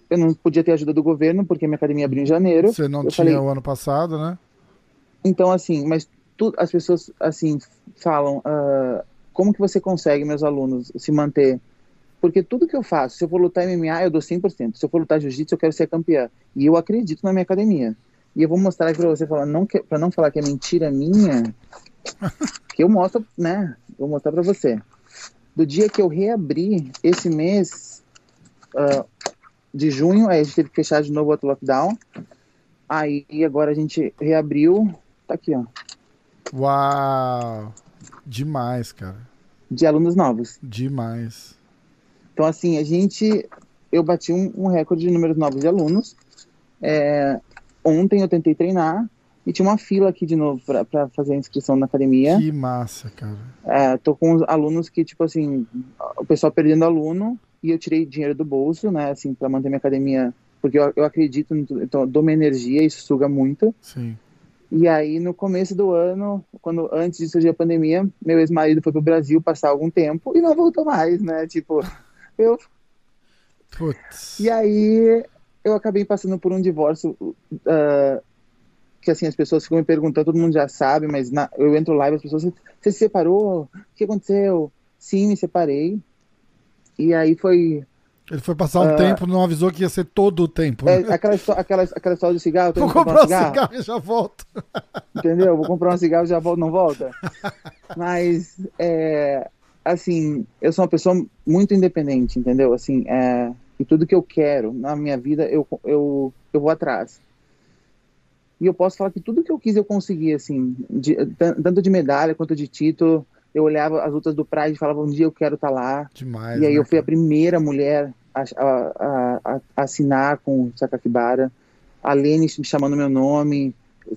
eu não podia ter ajuda do governo, porque minha academia abriu em janeiro. Você não eu tinha falei- o ano passado, né? Então, assim, mas tu, as pessoas, assim, falam, ah, como que você consegue, meus alunos, se manter? Porque tudo que eu faço, se eu for lutar MMA, eu dou 100%. Se eu for lutar jiu-jitsu, eu quero ser campeã. E eu acredito na minha academia. E eu vou mostrar aqui pra você, falar, não que, pra não falar que é mentira minha, que eu mostro, né? Vou mostrar pra você. Do dia que eu reabri esse mês ah, de junho, aí a gente teve que fechar de novo outro lockdown. Aí agora a gente reabriu Tá aqui, ó. Uau! Demais, cara. De alunos novos. Demais. Então, assim, a gente. Eu bati um, um recorde de números novos de alunos. É, ontem eu tentei treinar e tinha uma fila aqui de novo para fazer a inscrição na academia. Que massa, cara. É, tô com os alunos que, tipo assim, o pessoal perdendo aluno e eu tirei dinheiro do bolso, né, assim, para manter minha academia, porque eu, eu acredito, então, dou minha energia, isso suga muito. Sim. E aí, no começo do ano, quando antes de surgir a pandemia, meu ex-marido foi pro Brasil passar algum tempo e não voltou mais, né? Tipo, eu. Putz. E aí, eu acabei passando por um divórcio uh, que, assim, as pessoas ficam me perguntando, todo mundo já sabe, mas na, eu entro lá e as pessoas, você se separou? O que aconteceu? Sim, me separei. E aí foi ele foi passar um uh, tempo, não avisou que ia ser todo o tempo. É, aquela, aquela, aquela história do cigarro. Vou comprar, comprar um cigarro. cigarro. e já volto. Entendeu? Vou comprar um cigarro e já volto, não volta. Mas, é, assim, eu sou uma pessoa muito independente, entendeu? Assim, é, e tudo que eu quero na minha vida, eu, eu, eu vou atrás. E eu posso falar que tudo que eu quis eu consegui, assim, de, tanto de medalha quanto de título eu olhava as lutas do Pride e falava, um dia eu quero estar tá lá. Demais, e aí né, eu fui a primeira mulher a, a, a, a assinar com o Sakakibara. A Lene me chamando meu nome,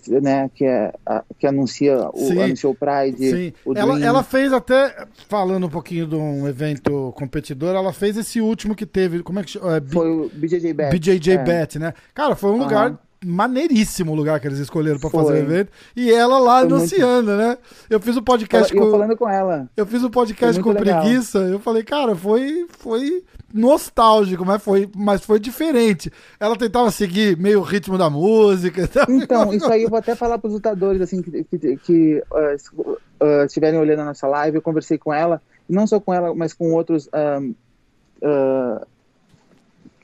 né, que, é, que anuncia o, Sim. anunciou o Pride. Sim. O ela, ela fez até, falando um pouquinho de um evento competidor, ela fez esse último que teve, como é que chama? É, foi o BJJ Bet. BJJ é. Bet, né? Cara, foi um lugar maneiríssimo lugar que eles escolheram para fazer o evento. E ela lá Foi anunciando, muito... né? Eu fiz o um podcast eu, com. Eu falando com ela. Eu fiz o um podcast com legal. preguiça. Eu falei, cara, foi, foi nostálgico, mas foi, mas foi diferente. Ela tentava seguir meio o ritmo da música. Então, isso aí eu vou até falar para os lutadores assim que, que, que uh, uh, estiverem olhando a nossa live. Eu conversei com ela, não só com ela, mas com outros. Um, uh,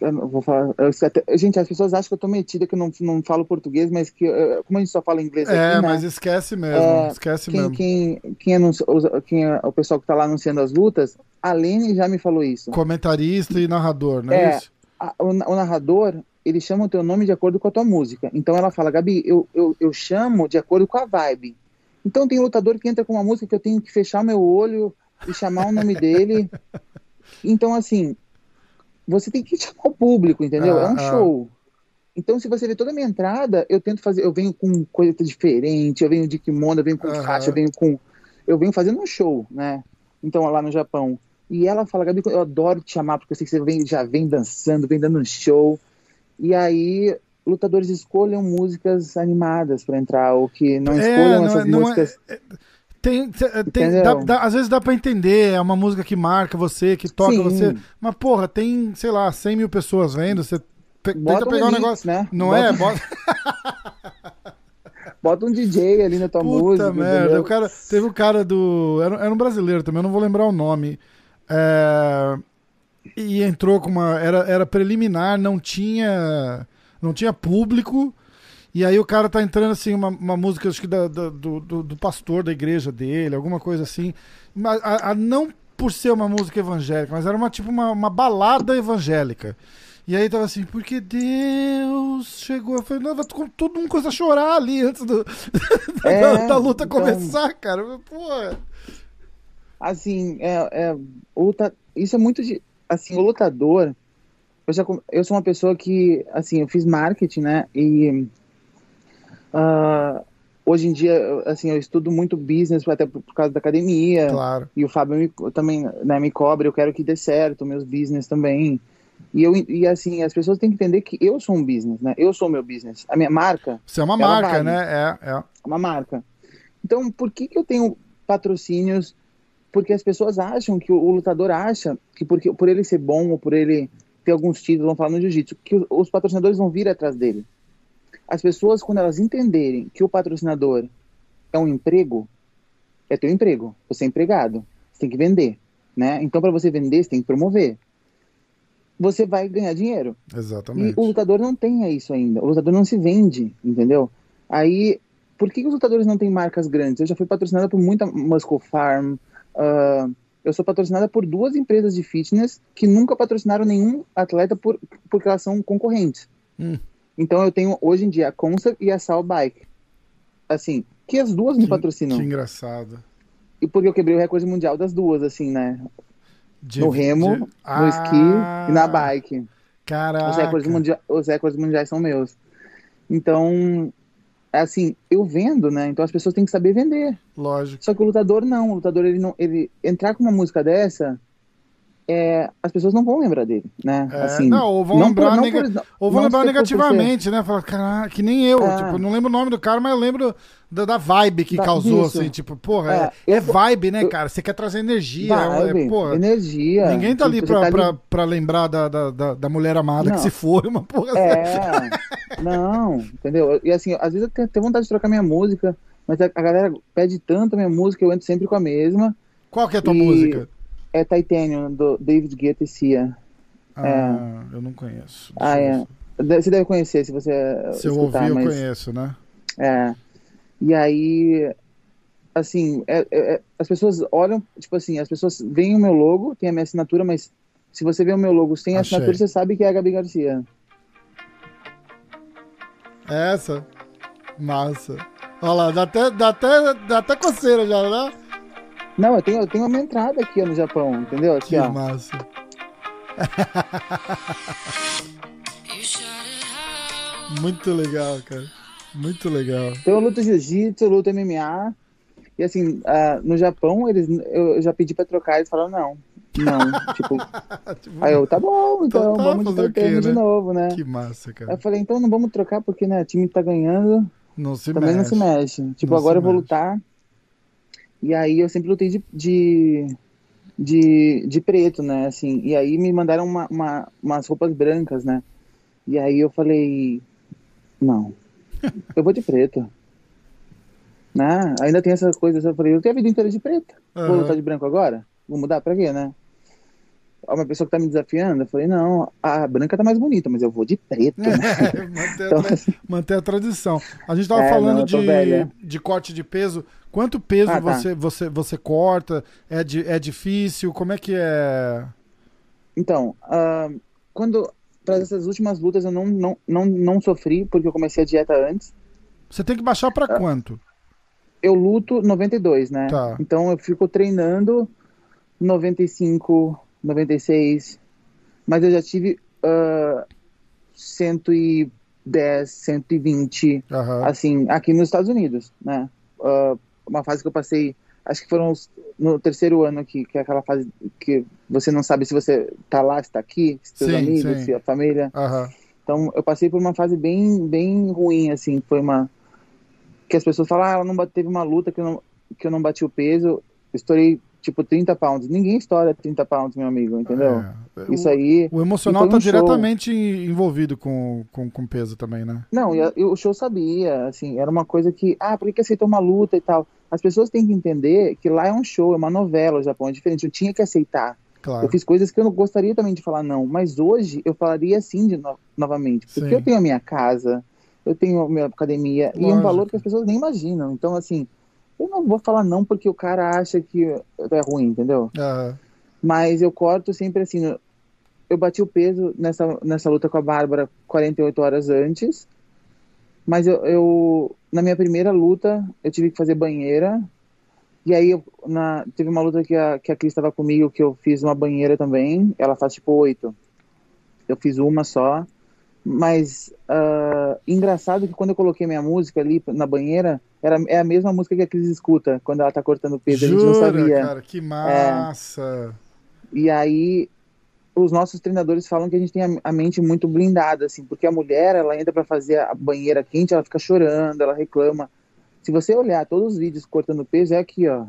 eu vou falar. Eu, gente, as pessoas acham que eu tô metida, que eu não, não falo português, mas que como a gente só fala inglês é, aqui, né? mas esquece mesmo, é, esquece quem, mesmo. Quem, quem, anuncia, quem é o pessoal que tá lá anunciando as lutas, a Lene já me falou isso. Comentarista e narrador, não é, é isso? A, o, o, narrador, ele chama o teu nome de acordo com a tua música. Então ela fala, Gabi, eu, eu, eu chamo de acordo com a vibe. Então tem lutador que entra com uma música que eu tenho que fechar meu olho e chamar o nome dele. Então, assim, você tem que chamar o público, entendeu? Ah, é um ah. show. Então, se você ver toda a minha entrada, eu tento fazer, eu venho com coisa diferente, eu venho de kimono, eu venho com faixa, eu venho com. Eu venho fazendo um show, né? Então, lá no Japão. E ela fala, Gabi, eu adoro te chamar, porque eu sei que você vem, já vem dançando, vem dando um show. E aí, lutadores escolham músicas animadas para entrar, ou que não é, escolham não, essas não é, músicas. É, tem, tem dá, dá, às vezes dá pra entender, é uma música que marca você, que toca Sim. você. Mas, porra, tem, sei lá, 100 mil pessoas vendo, você pe tenta pegar um, um negócio. Né? Não Bota... é? Bota... Bota um DJ ali na tua Puta música. Merda, o cara, teve um cara do. Era, era um brasileiro também, eu não vou lembrar o nome. É, e entrou com uma. Era, era preliminar, não tinha. Não tinha público. E aí o cara tá entrando assim, uma, uma música, acho que da, da do, do, do, pastor da igreja dele, alguma coisa assim. A, a, não por ser uma música evangélica, mas era uma tipo uma, uma balada evangélica. E aí tava assim, porque Deus chegou. Eu falei, não, todo mundo começa a chorar ali antes do, é, da, da, luta então, começar, cara. Pô. Assim, é, é, luta, isso é muito de. Assim, o lutador. Eu, já, eu sou uma pessoa que, assim, eu fiz marketing, né? E Uh, hoje em dia, assim, eu estudo muito business até por, por causa da academia. Claro. E o Fábio me, também né, me cobra, eu quero que dê certo, meus business também. E, eu, e assim, as pessoas têm que entender que eu sou um business, né? Eu sou meu business. A minha marca. Você é uma marca, vale. né? É, é. Uma marca. Então, por que, que eu tenho patrocínios? Porque as pessoas acham que o, o lutador acha que porque, por ele ser bom ou por ele ter alguns títulos, vamos falar no jiu-jitsu, que os, os patrocinadores vão vir atrás dele. As pessoas, quando elas entenderem que o patrocinador é um emprego, é teu emprego, você é empregado, você tem que vender, né? Então, para você vender, você tem que promover. Você vai ganhar dinheiro. Exatamente. E o lutador não tem isso ainda. O lutador não se vende, entendeu? Aí, por que, que os lutadores não têm marcas grandes? Eu já fui patrocinada por muita Muscle Farm. Uh, eu sou patrocinada por duas empresas de fitness que nunca patrocinaram nenhum atleta por, porque elas são concorrentes. Hum. Então eu tenho hoje em dia a Concept e a Sal Bike. Assim, que as duas me patrocinam. Que engraçado. E porque eu quebrei o recorde mundial das duas, assim, né? De- no remo, de- no Ah, esqui e na bike. Caraca. Os recordes, mundia- os recordes mundiais são meus. Então, assim, eu vendo, né? Então as pessoas têm que saber vender. Lógico. Só que o lutador não. O lutador, ele não. Ele entrar com uma música dessa, é, as pessoas não vão lembrar dele, né? É, assim, não, ou vão não lembrar, não nega- ou vão lembrar negativamente, né? Falar, caralho, que nem eu. É. Tipo, não lembro o nome do cara, mas eu lembro da, da vibe que Da- causou, disso. assim. Tipo, porra, é, É, é eu- vibe, né, eu- cara? Você quer trazer energia. é- Vibe, porra, energia. ninguém tá ali Tipo, pra, você tá pra, pra lembrar da, da, da, mulher amada que se foi, uma porra. É, não, entendeu? E assim, às vezes eu tenho, vontade de trocar minha música, mas a, a galera pede tanto a minha música, eu entro sempre com a mesma. Qual que é a tua E- música? É Titanium, do David Guetta e Cia. Ah, eu não conheço. Deixa Ah, eu é. Você deve conhecer se você Se eu escutar, ouvir, eu mas... conheço, né? É. E aí, assim, é- é- é- as pessoas olham, tipo assim, as pessoas veem o meu logo, tem a minha assinatura, mas se você vê o meu logo sem a Achei. assinatura, você sabe que é a Gabi Garcia. É Essa. Massa. Olha lá, dá até, dá até, dá até coceira já, né? Não, eu tenho, eu tenho uma entrada aqui ó, no Japão, entendeu? Aqui, Que ó. massa. Muito legal, cara. Muito legal. Então eu luto jiu-jitsu, luto MMA. E assim, ah, no Japão, eles, eu já pedi pra trocar, eles falaram não. Não, tipo, Tipo, aí eu, tá bom, então tá, vamos fazer o de quê, né? de novo, né? Que massa, Aí cara. eu falei, então não vamos trocar porque, né, o time tá ganhando, Não se também mexe. não se mexe. Tipo, Não agora eu vou mexe. lutar. E aí eu sempre lutei de, de, de, de preto, né? Assim, e aí me mandaram uma, uma, umas roupas brancas, né? E aí eu falei, não, eu vou de preto. Né? Ainda tem essa coisa, eu falei, eu tenho a vida inteira de preto. Vou Aham. lutar de branco agora? Vou mudar pra quê, né? Uma pessoa que tá me desafiando, eu falei, não, a branca tá mais bonita, mas eu vou de preto, né? É, manter, a Então, tra- manter a tradição. A gente tava É, falando não, de, velha. de corte de peso. Quanto peso Ah, tá. você, você, você corta? É, di- é difícil? Como é que é? Então, ah, quando para essas últimas lutas eu não, não, não, não sofri, porque eu comecei a dieta antes. Você tem que baixar Ah. pra quanto? Eu luto 92, né? Tá. Então eu fico treinando 95, 96, mas eu já tive ah, 110, 120, Aham. assim, aqui nos Estados Unidos, né? Ah, uma fase que eu passei, acho que foram os- no terceiro ano aqui, que é aquela fase que você não sabe se você tá lá, se tá aqui, se seus Sim, amigos, sim. se a família. Aham. Então, eu passei por uma fase bem, bem ruim, assim, foi uma... Que as pessoas falam, ah, ela não teve uma luta que eu não, que eu não bati o peso, estourei, tipo, 30 pounds. Ninguém estoura 30 pounds, meu amigo, entendeu? É. Isso aí... O emocional e tá um show. diretamente envolvido com, com, com peso também, né? Não, e, a- e o show sabia, assim, era uma coisa que, ah, por que aceitou uma luta e tal? As pessoas têm que entender que lá é um show, é uma novela, o Japão é diferente, eu tinha que aceitar. Claro. Eu fiz coisas que eu não gostaria também de falar não, mas hoje eu falaria sim de no- novamente, porque Sim. eu tenho a minha casa, eu tenho a minha academia e Lógico. um valor que as pessoas nem imaginam. Então, assim, eu não vou falar não porque o cara acha que é ruim, entendeu? Aham. Mas eu corto sempre assim. Eu bati o peso nessa, nessa luta com a Bárbara 48 horas antes. Mas eu, eu- na minha primeira luta, eu tive que fazer banheira. E aí, eu- na, teve uma luta que a, que a Cris estava comigo, que eu fiz uma banheira também. Ela faz tipo oito. Eu fiz uma só. Mas, ah, engraçado que quando eu coloquei minha música ali na banheira, era, é a mesma música que a Cris escuta quando ela tá cortando peso. a gente não Jura, sabia. cara, que massa. E aí os nossos treinadores falam que a gente tem a, a mente muito blindada, assim, porque a mulher, ela entra para fazer a banheira quente, ela fica chorando, ela reclama. Se você olhar todos os vídeos cortando peso, é aqui, ó.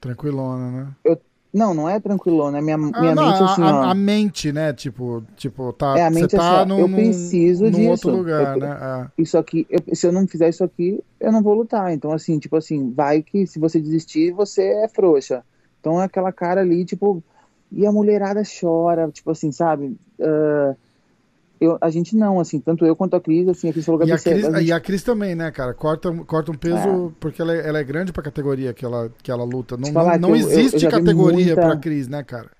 Tranquilona, né? Não, não é tranquilona, é minha, Ah, minha não, mente a, assim, a- ó. a mente, né? Tipo, tipo tá, É, a você mente tá assim, ó, num, eu preciso num disso. outro lugar, Eu- né? Ah, Isso aqui, eu- se eu não fizer isso aqui, eu não vou lutar. Então, assim, tipo assim, vai que se você desistir, você é frouxa. Então é aquela cara ali, tipo, e a mulherada chora, tipo assim, sabe? Ah, eu, a gente não, assim, tanto eu quanto a Cris, assim, a Cris falou, E a, Cris, a gente- e a Cris também, né, cara? Corta, corta um peso porque ela é, ela é grande pra categoria que ela, que ela luta. Não, não, não eu- eu- eu existe vi categoria muita- pra Cris, né, cara?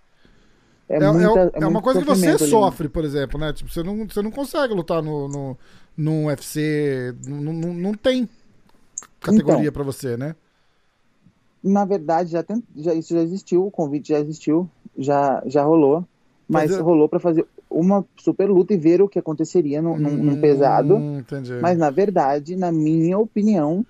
é, É, é- muita, é uma muito coisa que você ali. sofre, por exemplo, né? Tipo, você não, você não consegue lutar no, no, no UFC. Não, não, não tem categoria para você, né? Na verdade, já, tem, já isso já existiu, o convite já existiu, já, já rolou, mas Fazer- rolou para fazer uma super luta e ver o que aconteceria num, pesado. Hum, entendi. Mas na verdade, na minha opinião,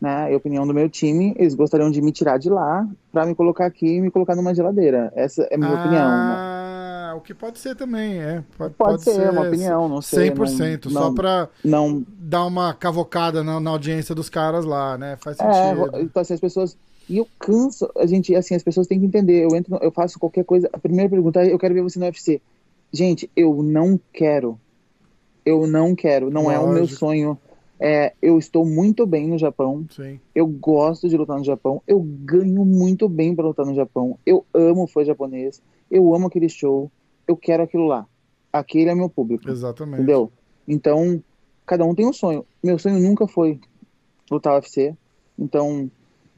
né, a opinião do meu time, eles gostariam de me tirar de lá para me colocar aqui e me colocar numa geladeira. Essa é a minha opinião. né? Ah, o que pode ser também, é. Pode, Pode, ser, uma opinião, não sei. 100%, não, só pra não dar uma cavocada na, na audiência dos caras lá, né? Faz É, sentido. então assim, as pessoas. E eu canso, a gente, assim, as pessoas têm que entender. Eu entro, eu faço qualquer coisa. A primeira pergunta é: eu quero ver você no UFC. Gente, eu não quero. Eu não quero. Não é o meu Lógico. sonho. É, eu estou muito bem no Japão. Sim. Eu gosto de lutar no Japão. Eu ganho muito bem para lutar no Japão. Eu amo o fã japonês. Eu amo aquele show. Eu quero aquilo lá. Aquele é meu público. Exatamente. Entendeu? Então, cada um tem um sonho. Meu sonho nunca foi lutar UFC. Então,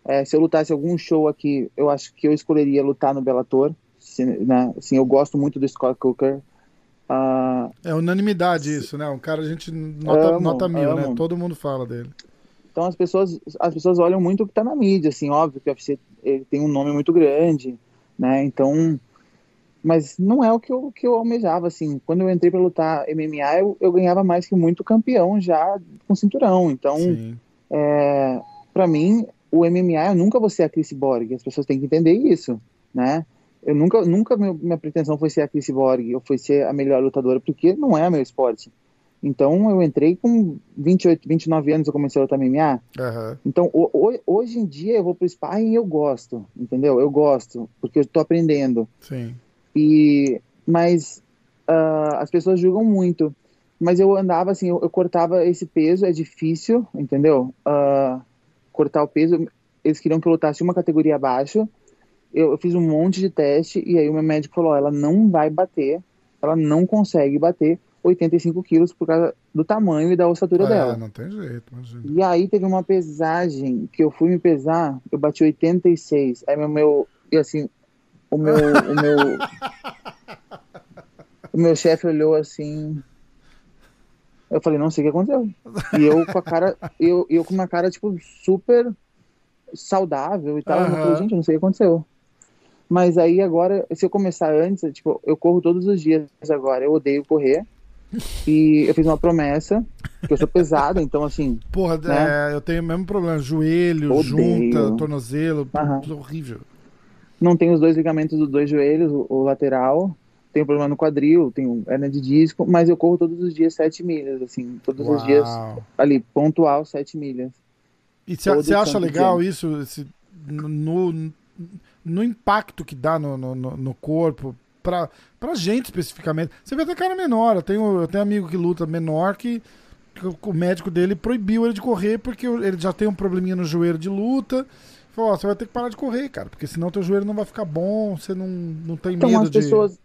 é, se eu lutasse algum show aqui, eu acho que eu escolheria lutar no Bellator. Se, né? Assim, eu gosto muito do Scott Cooker. Ah, É unanimidade isso, né? Um cara a gente nota, Amo, nota mil, né? amo. Todo mundo fala dele. então, as pessoas, as pessoas olham muito o que está na mídia. Assim, óbvio que o UFC ele tem um nome muito grande, né? Então, mas não é o que eu, que eu almejava. Assim, quando eu entrei para lutar MMA, eu, eu ganhava mais que muito campeão já com cinturão. Então, Sim. é, para mim, o MMA eu nunca vou ser a Chris Borg. As pessoas têm que entender isso, né? Eu nunca, nunca minha pretensão foi ser a Chris Borg, ou foi ser a melhor lutadora, porque não é meu esporte. Então eu entrei com 28, 29 anos, eu comecei a lutar MMA. Aham. Então ho- ho- hoje em dia eu vou pro sparring e eu gosto, entendeu? Eu gosto, porque eu tô aprendendo. Sim. E mas ah, as pessoas julgam muito. Mas eu andava assim, eu, eu cortava esse peso, é difícil, entendeu? Ah, cortar o peso. Eles queriam que eu lutasse uma categoria abaixo. Eu, eu fiz um monte de teste e aí o meu médico falou: ó, ela não vai bater, ela não consegue bater 85 quilos por causa do tamanho e da ossatura É, dela. não tem jeito, imagina. E aí teve uma pesagem que eu fui me pesar, eu bati 86. Aí meu, meu e assim, o meu, o meu, o meu chefe olhou assim. Eu falei, não sei o que aconteceu. E eu com a cara, eu, eu com uma cara, tipo, super saudável e tal. Eu falei, gente, não sei o que aconteceu. Mas aí agora, se eu começar antes, tipo, eu corro todos os dias agora. Eu odeio correr. E eu fiz uma promessa, que eu sou pesado, então assim, Porra, Né? é, eu tenho o mesmo problema. Joelho, Odeio. junta, tornozelo, tudo horrível. não tenho os dois ligamentos dos dois joelhos, o, o lateral, tenho problema no quadril, tenho hernia de disco, mas eu corro todos os dias 7 milhas, assim, todos os dias Uau. ali, pontual 7 milhas. E você acha legal dia. isso esse, no, no impacto que dá no, no, no- corpo, pra, pra gente especificamente? Você vê até cara menor, eu tenho, eu tenho amigo que luta menor que, que o- médico dele proibiu ele de correr porque ele já tem um probleminha no joelho de luta. Falou, ó, você vai ter que parar de correr, cara, porque senão teu joelho não vai ficar bom, você não, não tem Então medo as de... pessoas,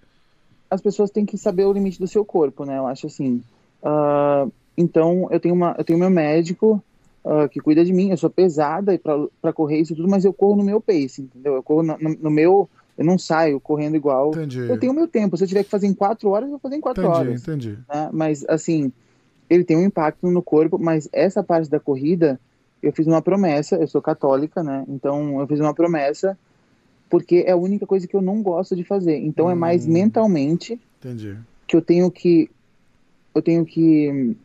as pessoas têm que saber o limite do seu corpo, né? Eu acho assim. ah, então eu tenho uma, eu tenho meu médico ah, que cuida de mim. Eu sou pesada para correr isso tudo, mas eu corro no meu pace, entendeu? Eu corro no, no- no meu, eu não saio correndo igual. Entendi, Eu tenho meu tempo. Se eu tiver que fazer em quatro horas, eu vou fazer em quatro entendi, horas. entendi. né? Mas assim, ele tem um impacto no corpo, mas essa parte da corrida, eu fiz uma promessa, eu sou católica, né? Então eu fiz uma promessa porque é a única coisa que eu não gosto de fazer. Então é mais Hum. mentalmente Entendi. que eu tenho que eu tenho que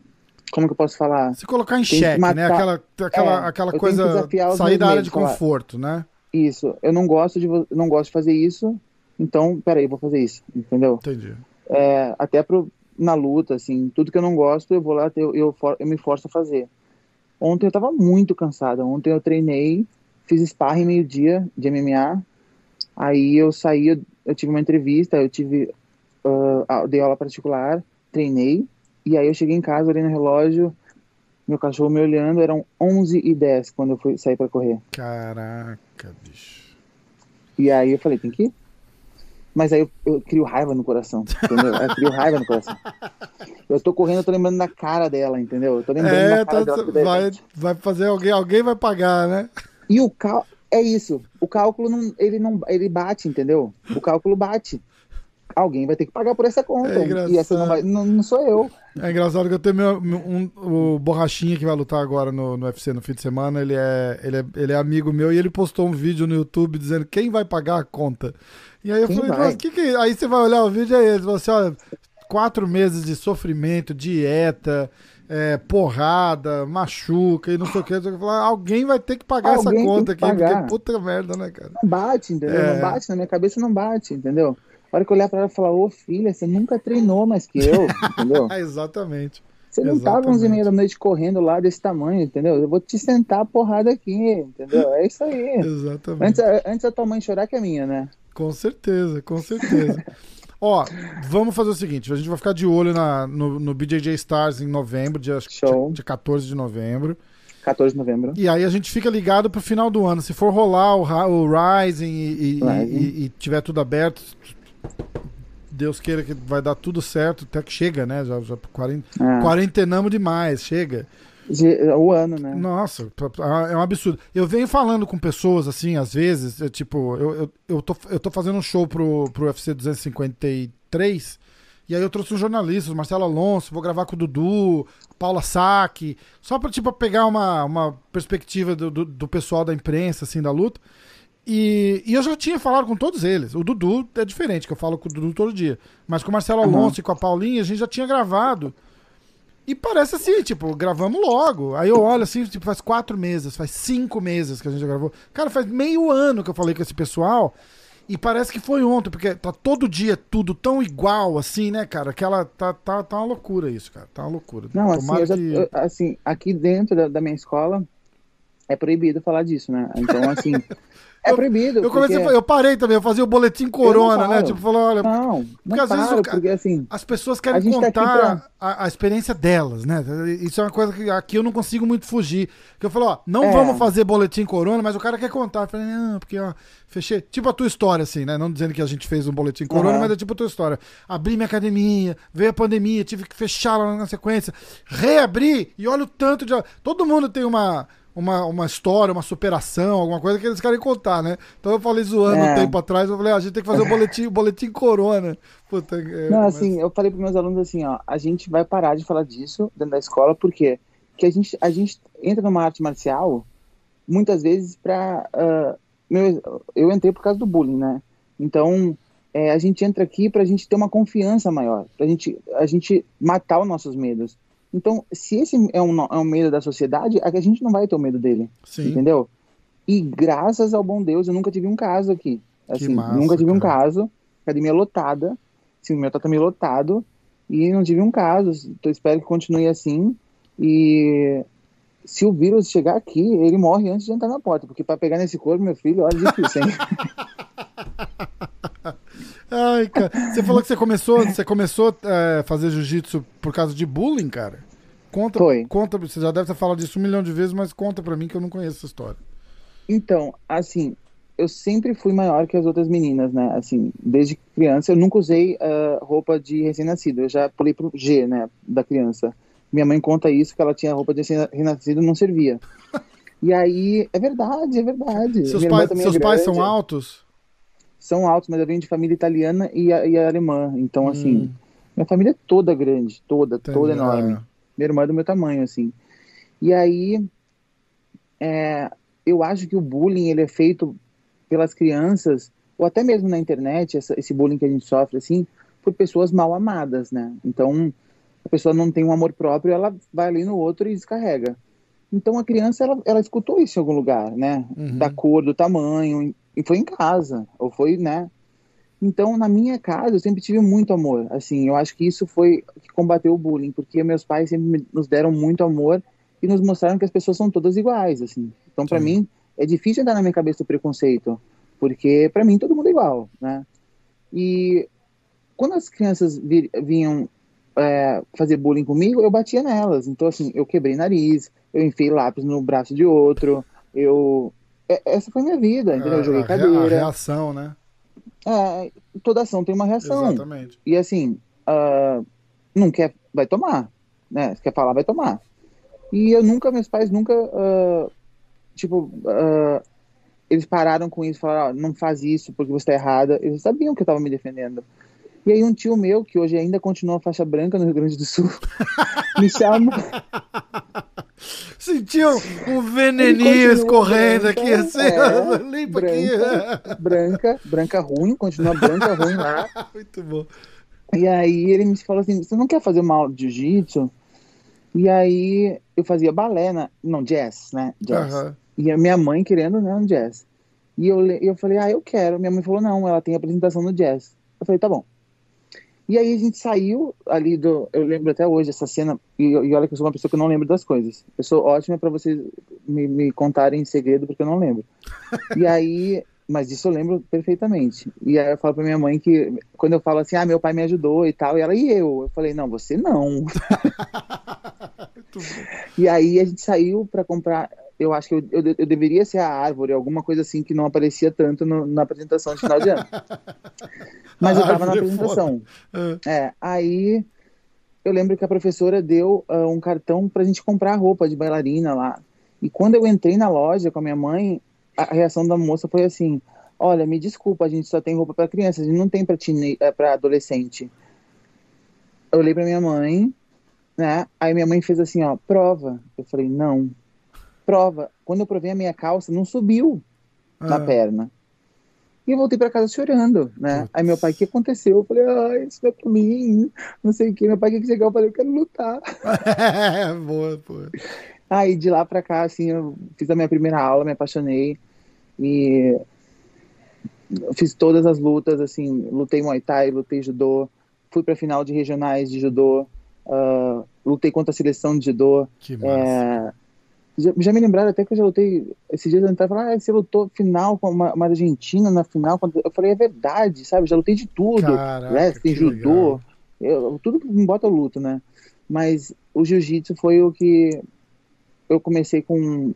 como que eu posso falar? Se colocar em xeque, né? matar- Aquela, aquela, É, aquela coisa, sair da área de falar. conforto, né? Isso, eu não gosto de não gosto de fazer isso. Então, peraí, vou fazer isso, entendeu? Entendi. é, até pro, na luta, assim, tudo que eu não gosto, eu vou lá, eu, eu, for- eu me forço a fazer. Ontem eu tava muito cansada, ontem eu treinei, fiz sparring meio-dia de MMA, aí eu saí, eu, eu tive uma entrevista, eu tive, a- dei aula particular, treinei, e aí eu cheguei em casa, olhei no relógio, meu cachorro me olhando, eram 11 e 10 quando eu fui sair para correr. Caraca, bicho. E aí eu falei, tem que ir? Mas aí eu, eu crio raiva no coração, entendeu? Eu crio raiva no coração. Eu tô correndo, eu tô lembrando da cara dela, entendeu? Eu tô lembrando É, da cara tá- dela. de vai, vai fazer alguém, alguém vai pagar, né? E o cálculo, é isso, o cálculo não, ele não, ele bate, entendeu? O cálculo bate. Alguém vai ter que pagar por essa conta. É e essa não, vai, não, não, sou eu. É engraçado que eu tenho meu, um, o Borrachinha que vai lutar agora no, no UFC no fim de semana. Ele é, ele, é, ele é amigo meu e ele postou um vídeo no YouTube dizendo quem vai pagar a conta. E aí eu quem falei, mas que que. Aí você vai olhar o vídeo aí, ele falou assim: olha, quatro meses de sofrimento, dieta. É, porrada, machuca e não sei o que. Alguém vai ter que pagar alguém essa conta aqui, pagar. porque puta merda, né, cara? Não bate, entendeu? É... Não bate, na minha cabeça não bate, entendeu? A hora que eu olhar pra ela e falar, ô filha, você nunca treinou mais que eu, entendeu? Exatamente. Você não Exatamente. tava 11 e meia da noite correndo lá desse tamanho, entendeu? Eu vou te sentar a porrada aqui, entendeu? É isso aí. Exatamente. Antes, antes a tua mãe chorar que é minha, né? Com certeza, com certeza. Ó, vamos fazer o seguinte: a gente vai ficar de olho na, no, no BJJ Stars em novembro, dia, Show. dia 14 de novembro. 14 de novembro. E aí a gente fica ligado pro final do ano. Se for rolar o, o Rising e, e, e, e tiver tudo aberto, Deus queira que vai dar tudo certo, até que chega, né? Já, já quarent... é. quarentenamos demais, chega. O ano, né? Nossa, é um absurdo. Eu venho falando com pessoas, assim, às vezes, é, tipo, eu, eu, eu, tô, eu tô fazendo um show pro, pro UFC 253, e aí eu trouxe um jornalista, o Marcelo Alonso, vou gravar com o Dudu, Paula Saque, só pra, tipo, pegar uma, uma perspectiva do, do, do pessoal da imprensa, assim, da luta. E, e, eu já tinha falado com todos eles. O Dudu é diferente, que eu falo com o Dudu todo dia. Mas com o Marcelo Alonso uhum. e com a Paulinha, a gente já tinha gravado. E parece assim, tipo, gravamos logo. Aí eu olho assim, tipo, faz quatro meses, faz cinco meses que a gente já gravou. Cara, faz meio ano que eu falei com esse pessoal. E parece que foi ontem, porque tá todo dia tudo tão igual, assim, né, cara? Que ela tá, tá, tá uma loucura isso, cara. Tá uma loucura. Não, assim, já, que... assim, aqui dentro da, da minha escola é proibido falar disso, né? Então, assim. É proibido. Eu, comecei porque... eu parei também, eu fazia o boletim corona, né? Tipo, falar, olha. Não, não porque às vezes porque, assim, as pessoas querem tá contar tá pra... a, a, experiência delas, né? Isso é uma coisa que aqui eu não consigo muito fugir. Que eu falo, ó, não é. vamos fazer boletim corona, mas o cara quer contar. Eu falei, não, porque, ó, fechei. Tipo a tua história, assim, né? Não dizendo que a gente fez um boletim corona, uhum. mas é tipo a tua história. Abri minha academia, veio a pandemia, tive que fechar lá na sequência, reabri e olha o tanto de. Todo mundo tem uma uma, uma história, uma superação, alguma coisa que eles querem contar, né? Então eu falei zoando é. um tempo atrás, eu falei, ah, a gente tem que fazer o boletim, boletim corona. Puta, é, Não, mas... assim, eu falei para meus alunos assim, ó, a gente vai parar de falar disso dentro da escola, porque que a gente, a gente entra numa arte marcial muitas vezes para uh, meu, eu entrei por causa do bullying, né? Então, é, a gente entra aqui para a gente ter uma confiança maior, para gente, a gente matar os nossos medos. Então, se esse é um, é um medo da sociedade, a gente não vai ter o medo dele. Sim. Entendeu? E graças ao bom Deus, eu nunca tive um caso aqui. Assim, massa, nunca tive cara. um caso. Academia lotada. Sim, o meu tá também lotado. E não tive um caso. Então, espero que continue assim. E se o vírus chegar aqui, ele morre antes de entrar na porta. Porque para pegar nesse corpo, meu filho, olha, difícil, hein? Ai, cara. Você falou que você começou, você começou a é, fazer jiu-jitsu por causa de bullying, cara? Conta, Foi. conta, você já deve ter falado disso um milhão de vezes, mas conta pra mim que eu não conheço essa história. Então, assim, eu sempre fui maior que as outras meninas, né? Assim, desde criança eu nunca usei uh, roupa de recém-nascido. Eu já pulei pro G, né, da criança. Minha mãe conta isso que ela tinha roupa de recém-nascido não servia. E aí, é verdade, é verdade. Seus, pai, seus é pais são altos? São altos, mas eu venho de família italiana e, e alemã. Então, assim, hum. minha família é toda grande, toda, Entendi. toda enorme. Minha irmã é do meu tamanho, assim. E aí, é, eu acho que o bullying ele é feito pelas crianças, ou até mesmo na internet, essa, esse bullying que a gente sofre, assim, por pessoas mal amadas, né? Então, a pessoa não tem um amor próprio, ela vai ali no outro e descarrega. Então, a criança, ela, ela escutou isso em algum lugar, né? Uhum. Da cor, do tamanho, e foi em casa, ou foi, né? Então, na minha casa, eu sempre tive muito amor. Assim, eu acho que isso foi que combateu o bullying, porque meus pais sempre nos deram muito amor e nos mostraram que as pessoas são todas iguais, assim. Então, para mim, é difícil entrar na minha cabeça o preconceito, porque para mim todo mundo é igual, né? E quando as crianças vinham é, fazer bullying comigo, eu batia nelas. Então, assim, eu quebrei nariz, eu enfiei lápis no braço de outro, eu essa foi minha vida, entendeu? Eu joguei a, cadeira. A reação, né? É, toda ação tem uma reação. Exatamente. E assim, uh, não quer, vai tomar, né? Se quer falar, vai tomar. E eu nunca, meus pais nunca, uh, tipo, uh, eles pararam com isso, falaram, oh, não faz isso porque você tá errada. Eles sabiam que eu tava me defendendo. E aí um tio meu, que hoje ainda continua faixa branca no Rio Grande do Sul, me chama. Sentiu um veneninho escorrendo branca, aqui, assim, é, limpa branca, aqui. Branca, branca ruim, continua branca ruim lá. Muito bom. E aí ele me falou assim, você não quer fazer uma aula de jiu-jitsu? E aí eu fazia balé, na, não, jazz, né? Jazz. Uhum. E a minha mãe querendo, né, um jazz. E eu, eu falei, ah, eu quero. Minha mãe falou, não, ela tem apresentação no jazz. Eu falei, tá bom. E aí a gente saiu ali do. Eu lembro até hoje essa cena, e, e olha que eu sou uma pessoa que não lembro das coisas. Eu sou ótima para vocês me, me contarem em segredo, porque eu não lembro. e aí. Mas isso eu lembro perfeitamente. E aí eu falo pra minha mãe que, quando eu falo assim, ah, meu pai me ajudou e tal, e ela, e eu? Eu falei, não, você não. e aí a gente saiu para comprar eu acho que eu, eu, eu, deveria ser a árvore, alguma coisa assim que não aparecia tanto no, na apresentação de final de ano. Mas eu tava na é apresentação. É. é, aí eu lembro que a professora deu uh, um cartão pra gente comprar roupa de bailarina lá. E quando eu entrei na loja com a minha mãe, a reação da moça foi assim: Olha, me desculpa, a gente só tem roupa para criança, a gente não tem para é, pra adolescente. Eu olhei pra minha mãe, né? Aí minha mãe fez assim: Ó, prova. Eu falei: Não prova. Quando eu provei a minha calça, não subiu ah. na perna. E eu voltei para casa chorando, né? Putz. Aí meu pai, o que aconteceu? Eu falei, ah, isso não é pra mim, não sei o que. Meu pai, que chegou, eu falei, eu quero lutar. boa, pô. Aí de lá pra cá, assim, eu fiz a minha primeira aula, me apaixonei e fiz todas as lutas, assim, lutei Muay Thai, lutei Judô, fui pra final de regionais de Judô, uh, lutei contra a seleção de Judô. Que massa. É, já, já, me lembraram até que eu já lutei. Esses dias eu entrava e falava, ah, você lutou final com uma, uma, Argentina na final. Eu falei, é verdade, sabe? Já lutei de tudo. Caraca, né? Tem judô. Eu, tudo que me bota eu luto, né? Mas o jiu-jitsu foi o que eu comecei com.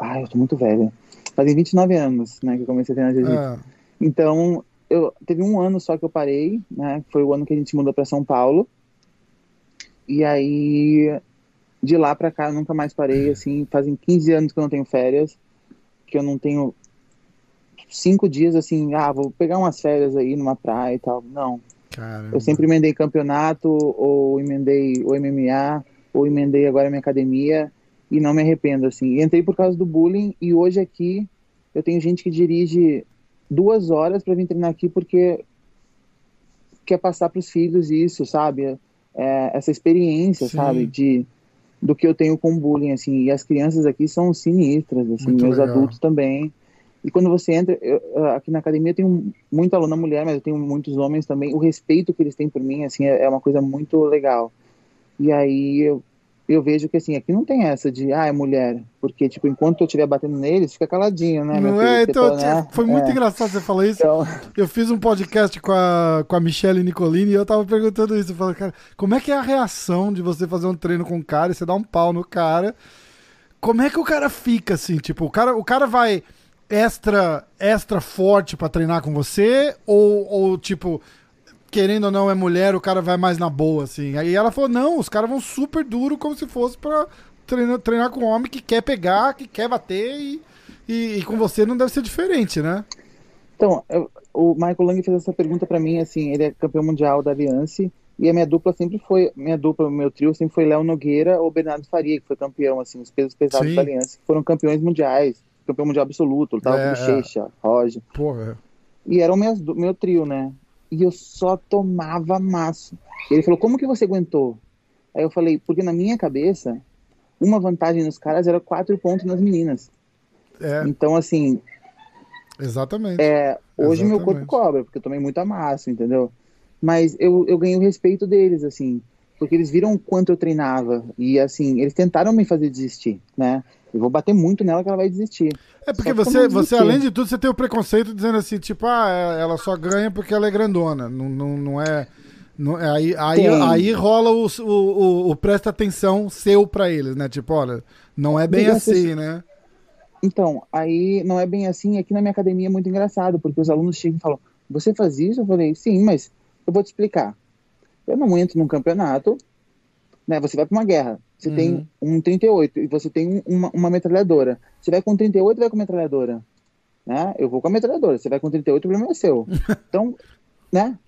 Ai, eu tô muito velho. Fazem 29 anos, né, que eu comecei a treinar jiu-jitsu. Ah. Então, eu teve um ano só que eu parei, né? Foi o ano que a gente mudou para São Paulo. E aí de lá para cá nunca mais parei, assim, fazem 15 anos que eu não tenho férias, que eu não tenho cinco dias assim, ah, vou pegar umas férias aí numa praia e tal. Não. Caramba. Eu sempre emendei campeonato, ou emendei o MMA, ou emendei agora minha academia, e não me arrependo, assim. entrei por causa do bullying, e hoje aqui eu tenho gente que dirige duas horas para vir treinar aqui porque quer passar para os filhos isso, sabe? É, essa experiência, Sim. sabe? De do que eu tenho com bullying, assim, e as crianças aqui são sinistras, assim, Muito meus legal. adultos também. E quando você entra, eu, aqui na academia eu tenho muita aluna mulher, mas eu tenho muitos homens também. O respeito que eles têm por mim, assim, é, é uma coisa muito legal. E aí eu eu vejo que assim, aqui não tem essa de, ah, é mulher. Porque, tipo, enquanto eu estiver batendo neles, fica caladinho, né? Não é, então, né? foi muito é. engraçado você falar isso. Então... Eu fiz um podcast com a, com a Michelle Nicolini e eu tava perguntando isso. Eu falei, cara, como é que é a reação de você fazer um treino com um cara e você dá um pau no cara? Como é que o cara fica, assim? Tipo, o cara, o cara vai extra extra forte para treinar com você? Ou, ou tipo querendo ou não é mulher, o cara vai mais na boa, assim. Aí ela falou, não, os caras vão super duro como se fosse pra treinar, treinar com um homem que quer pegar, que quer bater e, e, e com você não deve ser diferente, né? Então, eu, o Michael Lang fez essa pergunta para mim, assim, ele é campeão mundial da Aliança e a minha dupla sempre foi, minha dupla, meu trio sempre foi Léo Nogueira ou Bernardo Faria, que foi campeão, assim, os pesos pesados Sim. da Aliança, que foram campeões mundiais, campeão mundial absoluto, tava é, com Bochecha, é. Roger. Porra. E era o meu, meu trio, né? E eu só tomava maço. Ele falou: Como que você aguentou? Aí eu falei: Porque na minha cabeça, uma vantagem nos caras era quatro pontos nas meninas. É. Então, assim. Exatamente. É, hoje Exatamente. meu corpo cobra, porque eu tomei muita massa, entendeu? Mas eu, eu ganhei o respeito deles, assim, porque eles viram o quanto eu treinava. E, assim, eles tentaram me fazer desistir, né? Eu vou bater muito nela que ela vai desistir. É porque você, você, além de tudo, você tem o preconceito dizendo assim, tipo, ah, é, ela só ganha porque ela é grandona. Não, não, não é. Não, é, aí, aí, aí rola o, o, o, o, presta atenção seu pra eles, né? Tipo, olha, não é bem assim, né? Então, aí não é bem assim. Aqui na minha academia é muito engraçado, porque os alunos chegam e falam: Você faz isso? Eu falei: Sim, mas eu vou te explicar. Eu não entro num campeonato, né? Você vai para uma guerra. Você uhum. tem um 38 e você tem uma, uma metralhadora. Você vai com 38 vai com metralhadora. Né? Eu vou com a metralhadora. Você vai com 38, o problema é seu. Então, né?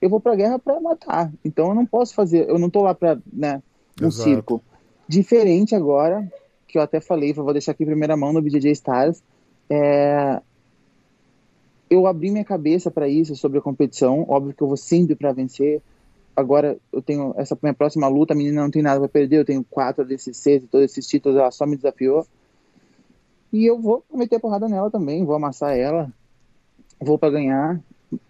eu vou pra guerra pra matar. Então eu não posso fazer, eu não tô lá pra, né, um Exato. circo. Diferente agora, que eu até falei, vou deixar aqui em primeira mão no BJJ Stars, é, eu abri minha cabeça para isso, sobre a competição. Óbvio que eu vou sempre para vencer. Agora eu tenho essa minha próxima luta, a menina não tem nada para perder. Eu tenho quatro desses seis, todos esses títulos, ela só me desafiou. E eu vou meter porrada nela também, vou amassar ela, vou para ganhar.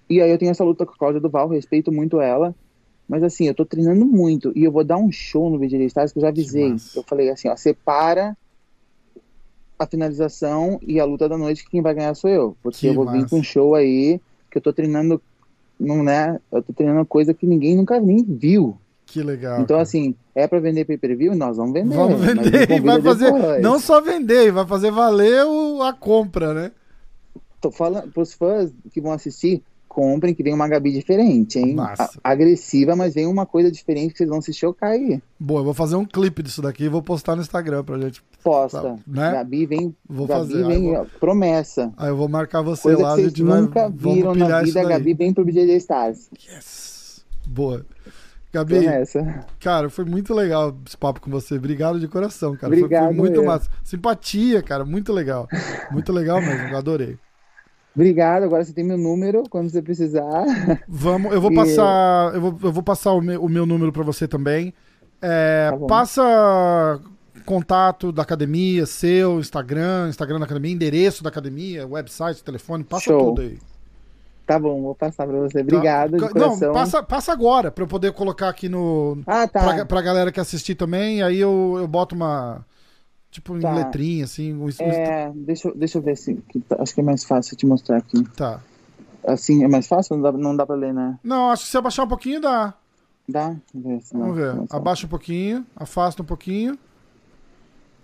E aí eu tenho essa luta com a Cláudia Duval, respeito muito ela. Mas assim, eu tô treinando muito e eu vou dar um show no BJJ Stars que eu já avisei. Eu falei assim, ó, separa a finalização e a luta da noite que quem vai ganhar sou eu. Porque Que eu vou vir massa. com um show aí que eu tô treinando, não né? Eu tô treinando coisa que ninguém nunca nem viu. Que legal. Então cara. assim, é pra vender pay-per-view? Nós vamos vender. Vamos vender e vai fazer. depois. Não só vender, vai fazer valer o- a compra, né? Tô falando pros fãs que vão assistir, comprem que vem uma Gabi diferente, hein? A- agressiva, mas vem uma coisa diferente que vocês vão se chocar aí. Boa, eu vou fazer um clipe disso daqui e vou postar no Instagram pra gente. Posta. Tá, né? Gabi vem, Vou Gabi fazer. vem, ó, promessa. Aí eu vou marcar você Coisa lá, que a vocês gente vai. nunca vamos viram na vida, a. Gabi vem pro BJJ Stars. Yes. Boa. Gabi, Promessa. cara, foi muito legal esse papo com você. Obrigado de coração, cara. Foi- Obrigado, foi, muito eu. massa. Simpatia, cara, muito legal. Muito legal mesmo, eu adorei. Obrigado, agora você tem meu número quando você precisar. Vamos, eu vou passar, eu vou, eu vou passar o meu, o meu número pra você também. É, Tá passa contato da academia, seu Instagram, Instagram da academia, endereço da academia, website, telefone, passa Show. tudo aí. Tá bom, vou passar pra você. tá? Obrigado, de Não, passa, passa agora pra eu poder colocar aqui no Ah, tá. pra, pra galera que assistir também, aí eu, eu boto uma tipo em Tá. letrinha assim, um, É, deixa, eu- deixa eu ver se. tá- acho que é mais fácil te mostrar aqui. tá. Assim, é mais fácil? Não dá, não dá pra ler, né? Não, acho que se abaixar um pouquinho dá. Dá? Vamos ver. Vamos. Abaixa um pouquinho, afasta um pouquinho.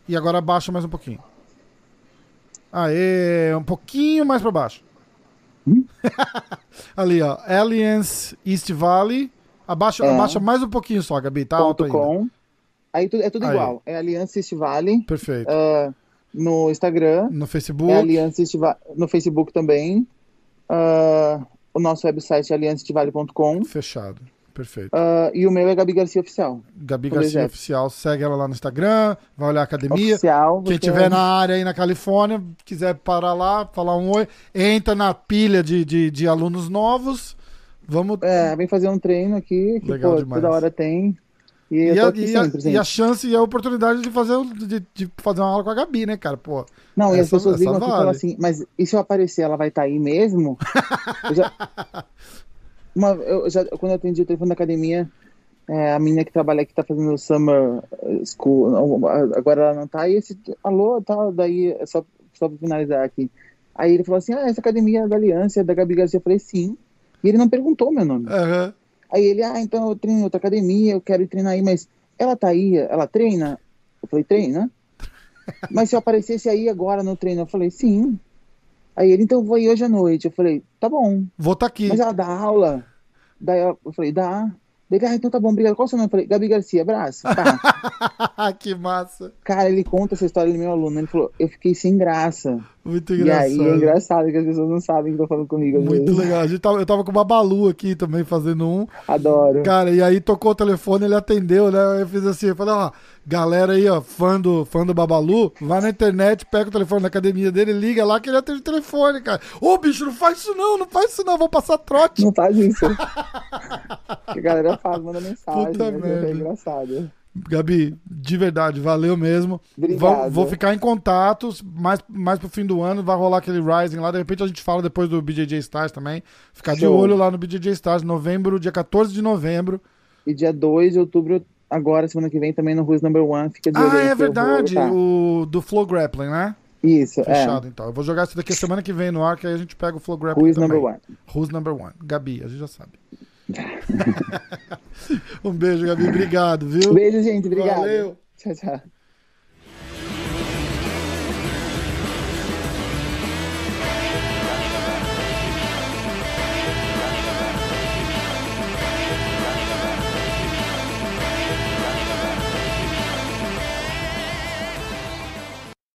E agora abaixa mais um pouquinho. Aê, um pouquinho mais pra baixo. Hum? Ali, ó. Alliance East Valley. Abaixa, É. abaixa mais um pouquinho só, Gabi. Tá alto ponto ainda. com. Aí tu- é tudo Aí. igual. É Aliança East Valley. Perfeito. ah, no Instagram. No Facebook. É Aliança East No Facebook também. Ah, o nosso website é alianceestivale.com. Fechado. Perfeito. Ah, e o meu é Gabi Garcia Oficial. Gabi Garcia. Oficial. Segue ela lá no Instagram. Vai olhar a academia. Oficial. Quem tiver na área aí na Califórnia, quiser parar lá, falar um oi, entra na pilha de, de, de alunos novos. Vamos. É, vem fazer um treino aqui, que Legal pô, demais. toda hora tem. E, E a, e, a, sempre, e a chance e a oportunidade de fazer, de, de fazer uma aula com a Gabi, né, cara? Pô, Não, e as essa- pessoas essa ligam vale. falam assim, mas e se eu aparecer, ela vai estar aí mesmo? Eu já- Uma, eu já, quando eu atendi o telefone da academia, é, a menina que trabalha aqui tá fazendo summer school, não, agora ela não tá, e esse, alô, tá, daí, é só, só pra finalizar aqui. Aí ele falou assim, ah, essa academia é da Aliança, é da Gabi Garcia. Eu falei, sim. E ele não perguntou meu nome. aham. Aí ele, ah, então eu treino em outra academia, eu quero ir treinar aí, mas ela tá aí, ela treina? Eu falei, treina? Mas se eu aparecesse aí agora no treino, eu falei, sim. Aí ele, então eu vou aí hoje à noite. Eu falei, tá bom. vou estar aqui. Mas ela dá aula? Daí eu falei, dá. Ah, então tá bom, obrigado. Qual o seu nome? Eu falei, Gabi Garcia, abraço. Que massa. Cara, ele conta essa história do meu aluno. Ele falou, eu fiquei sem graça. Muito E engraçado. aí é engraçado que as pessoas não sabem que estão falando comigo. Muito vezes. legal. A gente tava, eu tava com o Babalu aqui também fazendo um. Adoro. Cara, e aí tocou o telefone, ele atendeu, né? Eu fiz assim, eu falei, ó, galera aí, ó, fã do, fã do Babalu, vai na internet, pega o telefone da academia dele, liga lá que ele atende o telefone, cara. Ô, bicho, não faz isso não, não faz isso não, vou passar trote. Não faz isso. a galera faz, manda mensagem. Puta né? merda. É engraçado. Gabi, de verdade, valeu mesmo. Obrigado. Vou, vou ficar em contatos mais, mais pro fim do ano, vai rolar aquele Rising lá, de repente a gente fala depois do BJJ Stars também. Ficar de Show. olho lá no BJJ Stars, novembro, dia 14 de novembro. E dia 2 de outubro, agora, semana que vem, também no Who's Number One. Fica de olho Ah, é verdade, o do Flow Grappling, né? Isso, Fechado, então. Eu vou jogar isso daqui a semana que vem no ar, que aí a gente pega o Flow é. Grappling Who's também. Number One. Who's number one? Gabi, a gente já sabe. um beijo, Gabi. Obrigado, viu? Beijo, gente. Obrigado. Valeu. Tchau, tchau.